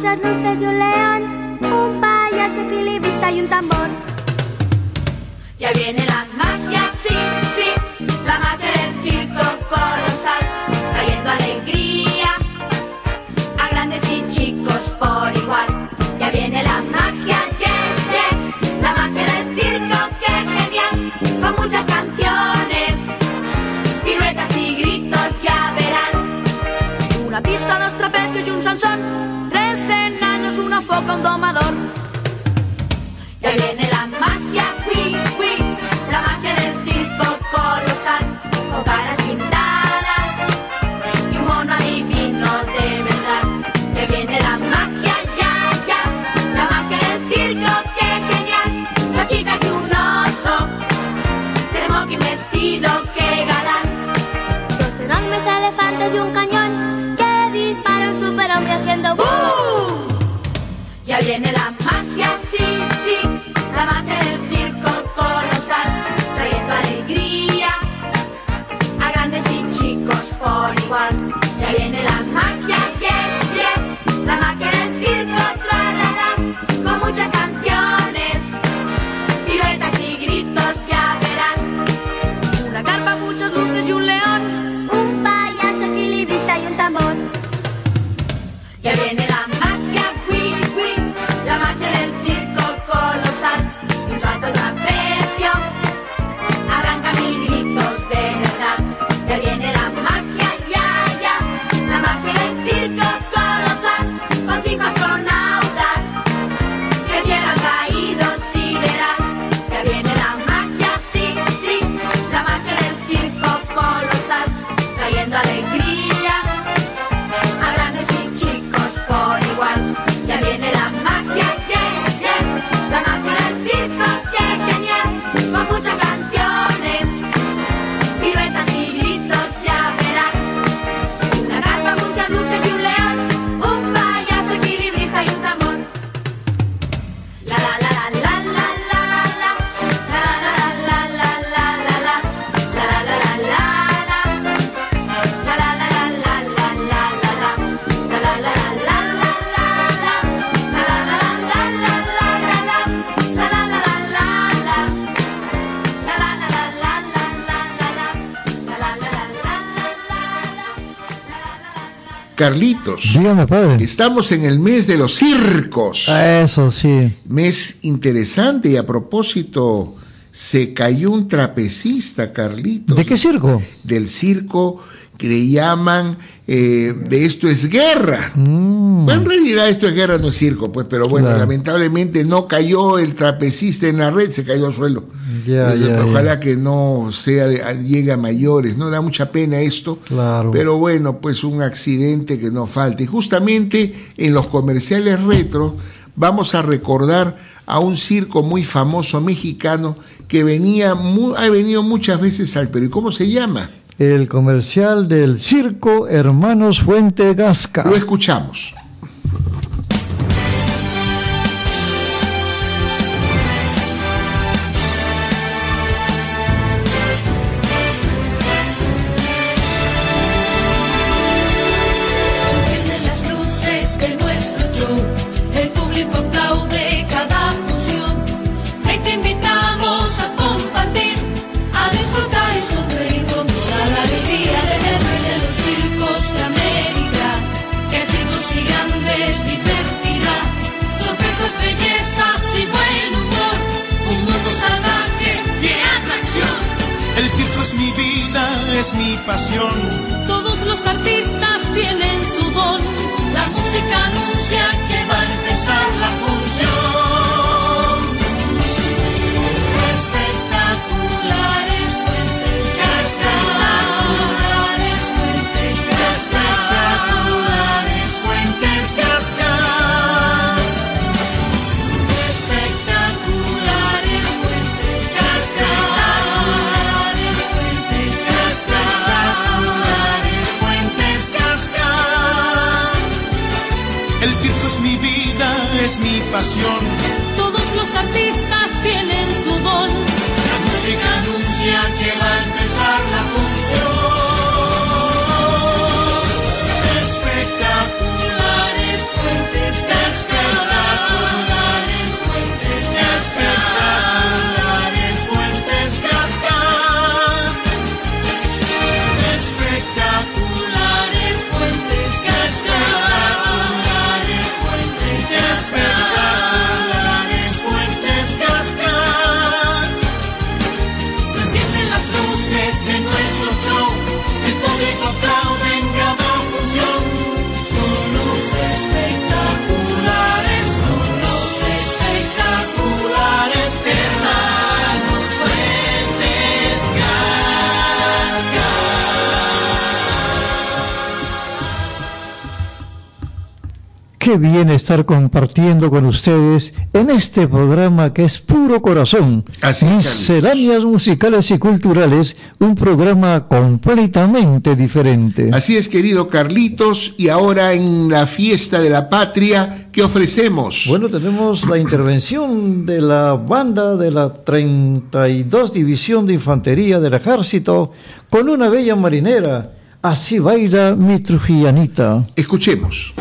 Muchas luces y un león. Un payaso equilibrista y un tambor. Ya viene la con domador. Ya viene la magia. Carlitos. Dígame, padre. Estamos en el mes de los circos. Eso sí. Mes interesante y a propósito, se cayó un trapecista, Carlitos. ¿De qué circo? Del circo que le llaman eh, de esto es guerra. Mm. Bueno, en realidad esto es guerra, no es circo, pues, pero bueno, Claro. lamentablemente no cayó el trapecista en la red, se cayó al suelo. Eh, Ojalá que no sea de- llegue a mayores, ¿no? Da mucha pena esto. Claro. Pero bueno, pues un accidente que no falta. Y justamente en los comerciales retro vamos a recordar a un circo muy famoso mexicano que venía mu- ha venido muchas veces al Perú. ¿Y ¿Cómo se llama? El comercial del circo Hermanos Fuente Gasca. Lo escuchamos. Qué bien estar compartiendo con ustedes en este programa que es puro corazón. Misceláneas musicales y culturales, un programa completamente diferente. Así es, querido Carlitos, y ahora en la fiesta de la patria, ¿qué ofrecemos? Bueno, tenemos la intervención de la banda de la 32 División de Infantería del Ejército con una bella marinera. Así baila mi trujillanita. Escuchemos.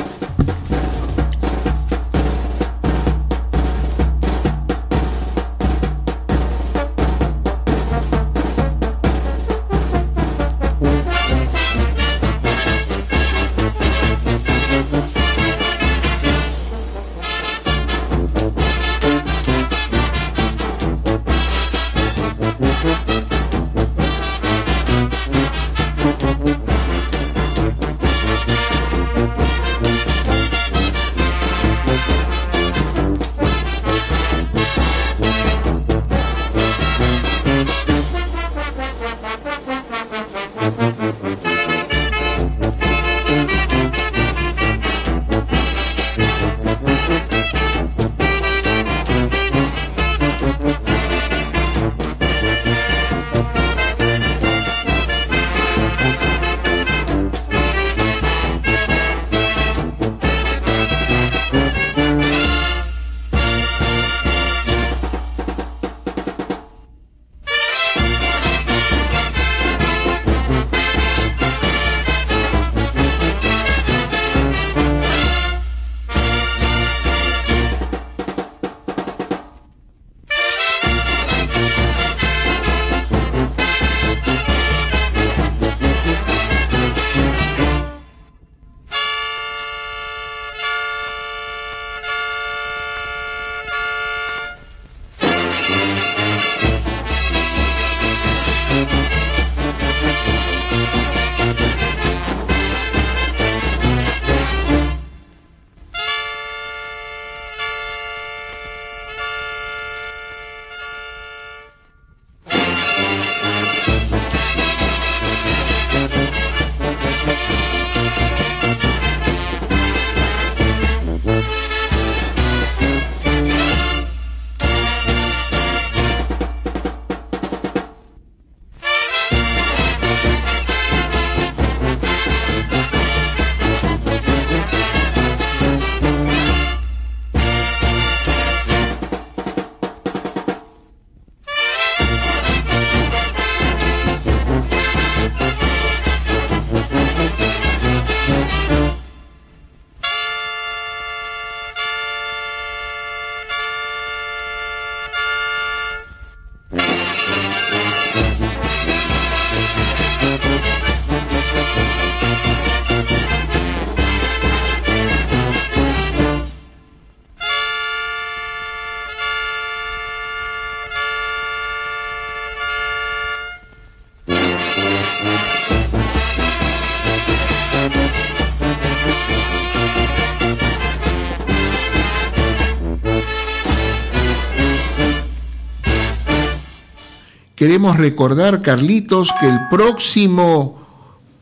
Queremos recordar, Carlitos, que el próximo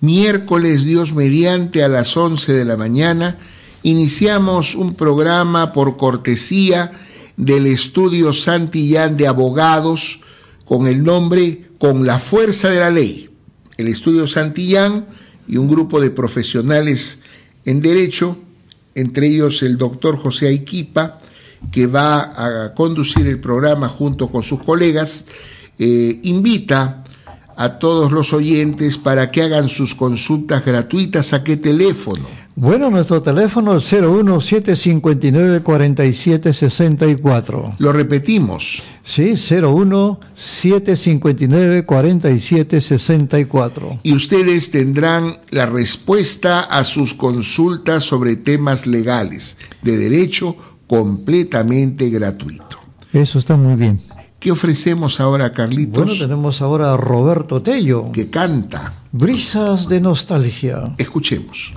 miércoles, Dios mediante, a las 11 de la mañana, iniciamos un programa por cortesía del estudio Santillán de Abogados con el nombre Con la Fuerza de la Ley. El estudio Santillán y un grupo de profesionales en Derecho, entre ellos el doctor José Aiquipa, que va a conducir el programa junto con sus colegas, eh, invita a todos los oyentes para que hagan sus consultas gratuitas. ¿A qué teléfono? Bueno, nuestro teléfono es 01-759-4764. Lo repetimos. Sí, 01-759-4764. Y ustedes tendrán la respuesta a sus consultas sobre temas legales de derecho completamente gratuito. Eso está muy bien. ¿Qué ofrecemos ahora, Carlitos? Bueno, tenemos ahora a Roberto Tello. Que canta. Brisas de nostalgia. Escuchemos.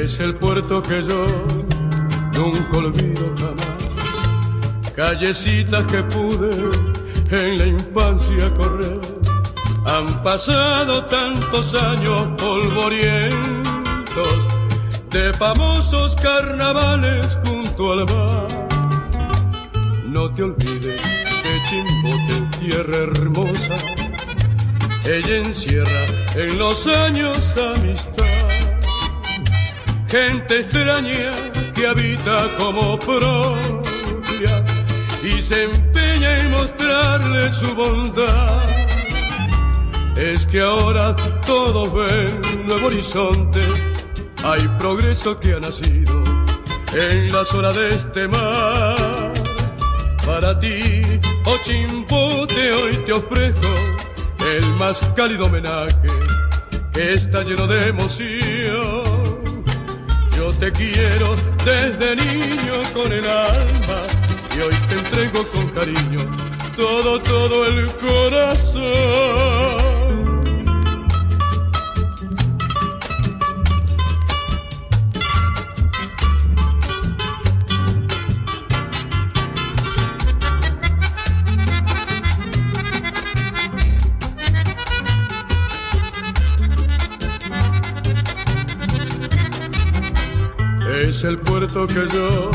Es el puerto que yo nunca olvido jamás. Callecitas que pude en la infancia correr. Han pasado tantos años polvorientos de famosos carnavales junto al mar. No te olvides de Chimbote, tierra hermosa. Ella encierra en los años amistad. Gente extraña que habita como propia y se empeña en mostrarle su bondad. Es que ahora todos ven nuevo horizonte, hay progreso que ha nacido en las horas de este mar. Para ti, oh chimbote, hoy te ofrezco el más cálido homenaje que está lleno de emoción. Yo te quiero desde niño con el alma y hoy te entrego con cariño todo, todo el corazón. El puerto que yo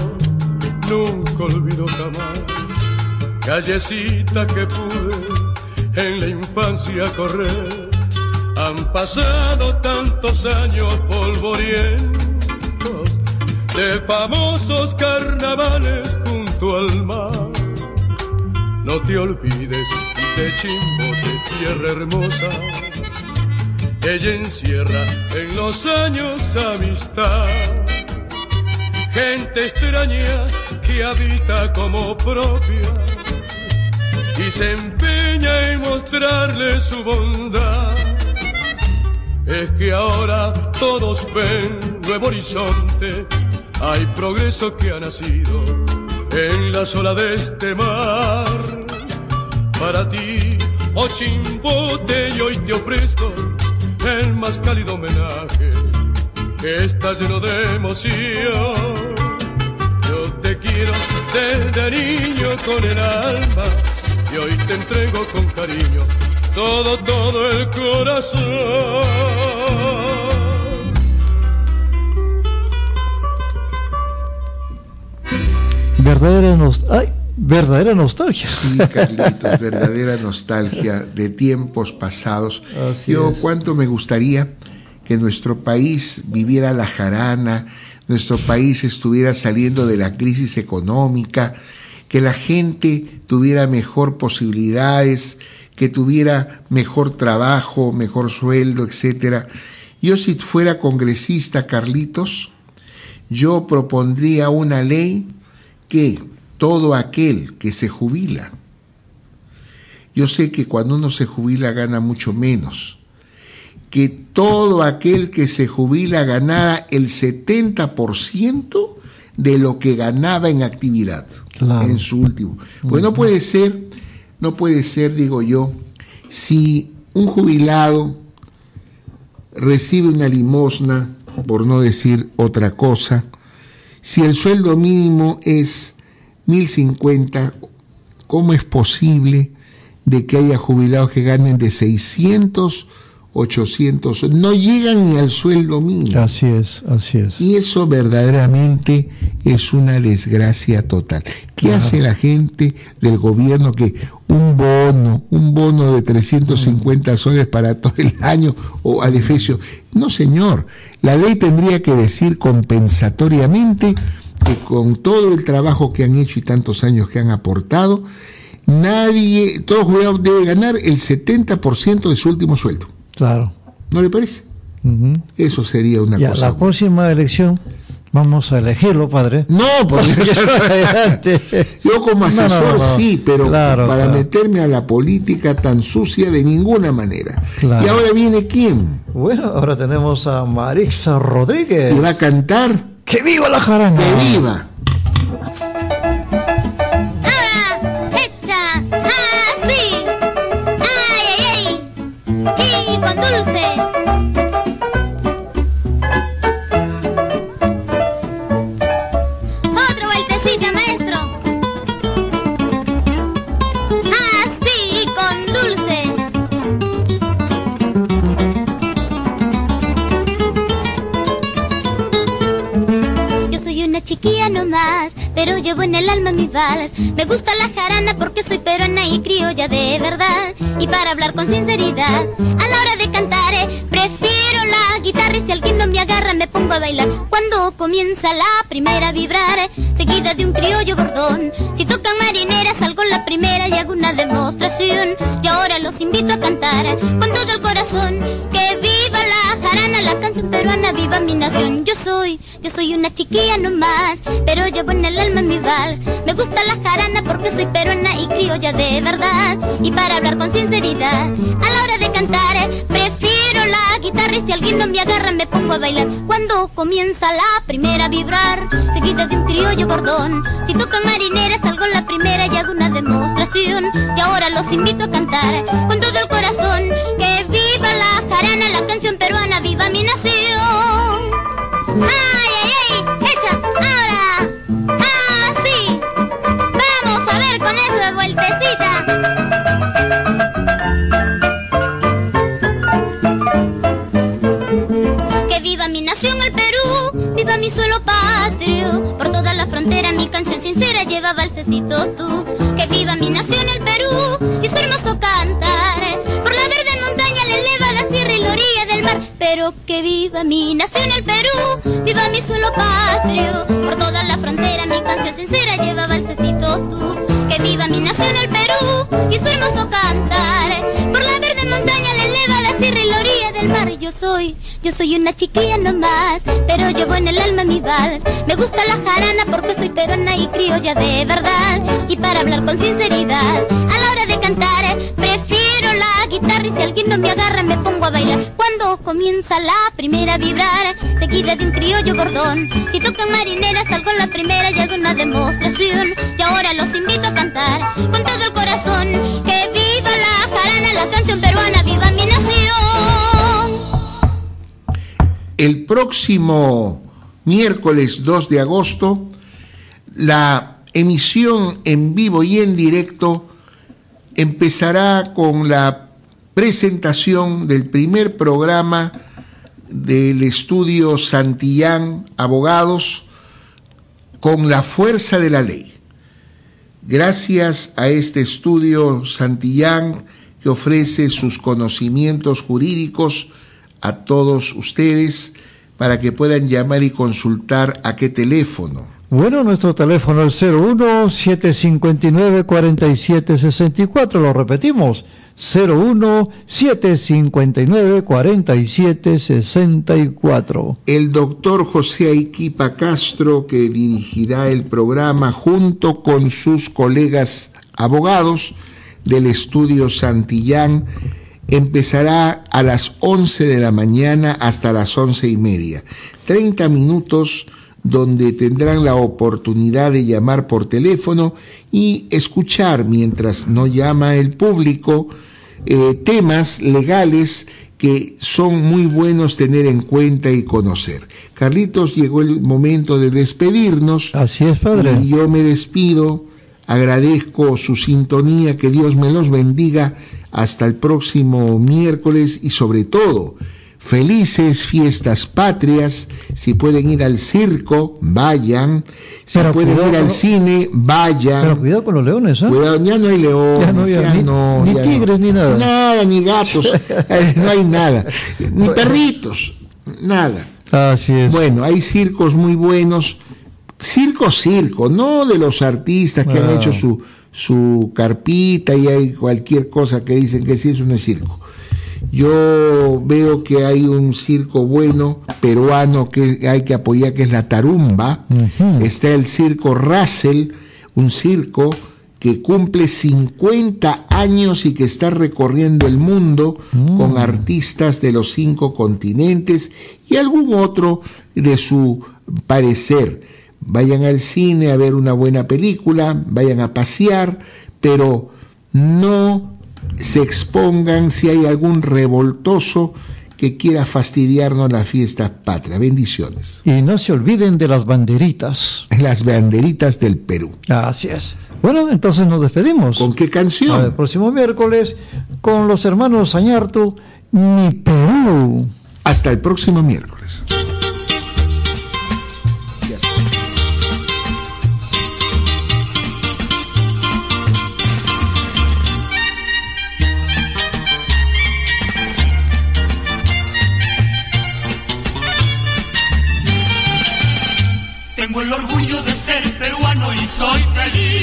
nunca olvido jamás. Callecita que pude en la infancia correr. Han pasado tantos años polvorientos de famosos carnavales junto al mar. No te olvides de Chimbote, tierra hermosa. Ella encierra en los años amistad gente extraña que habita como propia y se empeña en mostrarle su bondad. Es que ahora todos ven nuevo horizonte, hay progreso que ha nacido en la sola de este mar. Para ti, oh chimbote, y hoy te ofrezco el más cálido homenaje que está lleno de emoción. Yo te quiero desde niño con el alma y hoy te entrego con cariño todo, todo el corazón. Verdadera, nos Ay, verdadera nostalgia. Sí, Carlitos, verdadera nostalgia de tiempos pasados. Así Yo es. cuánto me gustaría que nuestro país viviera la jarana, nuestro país estuviera saliendo de la crisis económica, que la gente tuviera mejor posibilidades, que tuviera mejor trabajo, mejor sueldo, etcétera. Yo si fuera congresista, Carlitos, yo propondría una ley que todo aquel que se jubila, yo sé que cuando uno se jubila gana mucho menos, que todo aquel que se jubila ganara el 70% de lo que ganaba en actividad Claro. en su último. Pues no puede ser, no puede ser, digo yo, si un jubilado recibe una limosna, por no decir otra cosa, si el sueldo mínimo es 1050, ¿cómo es posible de que haya jubilados que ganen de 600, 800? No llegan ni al sueldo mínimo. Así es, así es. Y eso verdaderamente es una desgracia total. ¿Qué hace la gente del gobierno que un bono, un bono de 350 soles para todo el año o adefesio? No, señor. La ley tendría que decir compensatoriamente que con todo el trabajo que han hecho y tantos años que han aportado, nadie, todo jubilado debe ganar el 70% de su último sueldo. Claro. ¿No le parece? Eso sería una Ya, cosa. la próxima elección vamos a elegirlo, padre. No, porque yo como No, no, asesor no. sí, pero Claro, para claro. meterme a la política tan sucia de ninguna manera. Claro. Y ahora viene quién? Bueno, ahora tenemos a Marixa Rodríguez. Y va a cantar ¡Que viva la jarana! Que viva. Me gusta la jarana porque soy peruana y criolla de verdad. Y para hablar con sinceridad, a la hora de cantar, guitarra y si alguien no me agarra me pongo a bailar. Cuando comienza la primera vibrar, seguida de un criollo bordón. Si tocan marineras, salgo la primera y hago una demostración. Y ahora los invito a cantar con todo el corazón. Que la jarana, la canción peruana, viva mi nación. Yo soy, yo soy una chiquilla nomás, pero llevo en el alma mi vals. Me gusta la jarana porque soy peruana y criolla de verdad. Y para hablar con sinceridad, a la hora de cantar, eh, prefiero la guitarra y si alguien no me agarra me pongo a bailar. Cuando comienza la primera a vibrar, seguida de un criollo bordón. Si tocan marineras, salgo la primera y hago una demostración. Y ahora los invito a cantar con todo el corazón. Que viva la jarana, viva mi nación. ¡Ay, ay, ay! ¡Echa! ¡Ahora! ¡Así! ¡Vamos a ver con esa vueltecita! Que viva mi nación el Perú, viva mi suelo patrio. Por toda la frontera mi canción sincera lleva balsecito tú. Que viva mi nación el Perú mi suelo patrio. Por toda la frontera mi canción sincera lleva balsecito tú. Que viva mi nación el Perú y su hermoso cantar. Por la verde montaña, la elevada sierra y la orilla del mar. Yo soy, yo soy una chiquilla nomás, pero llevo en el alma mi vals. Me gusta la jarana porque soy peruana y criolla de verdad. Y para hablar con sinceridad, a la hora de cantar, prefiero la guitarra y si alguien no me agarra me pongo a bailar. Cuando comienza la primera a vibrar, seguida de un criollo bordón. Si tocan marineras, salgo la primera y hago una demostración. Y ahora los invito a cantar con todo el corazón. Que viva la jarana, la canción peruana, viva mi nación. El próximo miércoles 2 de agosto, la emisión en vivo y en directo empezará con la presentación del primer programa del estudio Santillán Abogados con la fuerza de la ley. Gracias a este estudio Santillán que ofrece sus conocimientos jurídicos a todos ustedes para que puedan llamar y consultar a qué teléfono. Bueno, nuestro teléfono es 01 759 4764, lo repetimos, 01 759 4764. El doctor José Aiquipa Castro, que dirigirá el programa junto con sus colegas abogados del estudio Santillán, empezará a las 11 de la mañana hasta las once y media. 30 minutos donde tendrán la oportunidad de llamar por teléfono y escuchar mientras no llama el público eh, temas legales que son muy buenos tener en cuenta y conocer. Carlitos, llegó el momento de despedirnos. Así es, padre. Y yo me despido, agradezco su sintonía, que Dios me los bendiga hasta el próximo miércoles y sobre todo, felices fiestas patrias, si pueden ir al circo, vayan, si Pero pueden cuidado ir al cine, vayan. Pero cuidado con los leones, ¿eh? Cuidado, ya no hay leones, Ya no hay- ya ni- no, ni ya tigres, no. ni nada. Nada, ni gatos, eh, no hay nada. Ni perritos, nada. Así es. Bueno, hay circos muy buenos. Circo, circo, no de los artistas que han Ah. hecho su, su carpita y hay cualquier cosa que dicen que sí, eso no es circo. Yo veo que hay un circo bueno peruano que hay que apoyar, que es la Tarumba. Está el circo Russell, un circo que cumple 50 años y que está recorriendo el mundo con artistas de los cinco continentes y algún otro de su parecer. Vayan al cine a ver una buena película, vayan a pasear, pero no se expongan si hay algún revoltoso que quiera fastidiarnos la fiesta patria. Bendiciones. Y no se olviden de las banderitas. Las banderitas del Perú. Así es. Bueno, entonces nos despedimos. ¿Con qué canción? el próximo miércoles con los hermanos Añartu, Mi Perú. Hasta el próximo miércoles. Soy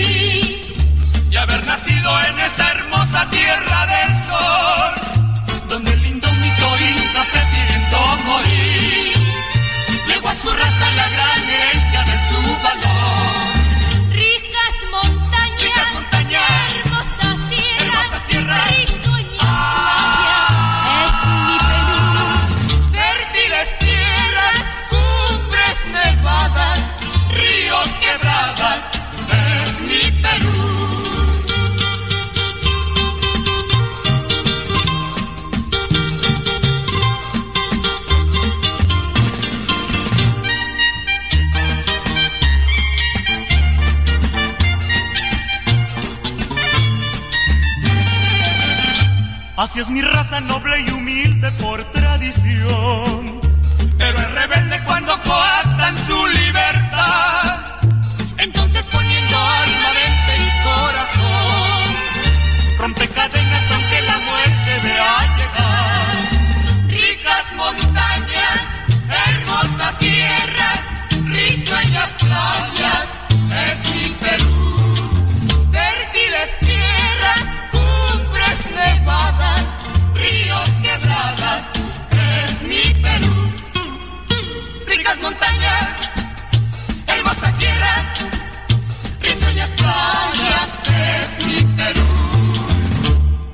Así es mi raza noble y humilde por tradición. Pero es rebelde cuando coartan su libertad. Perú.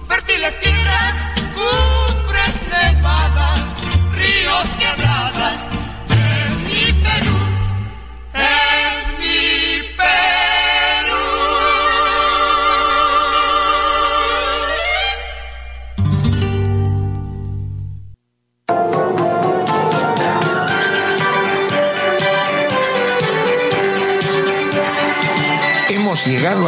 Fértiles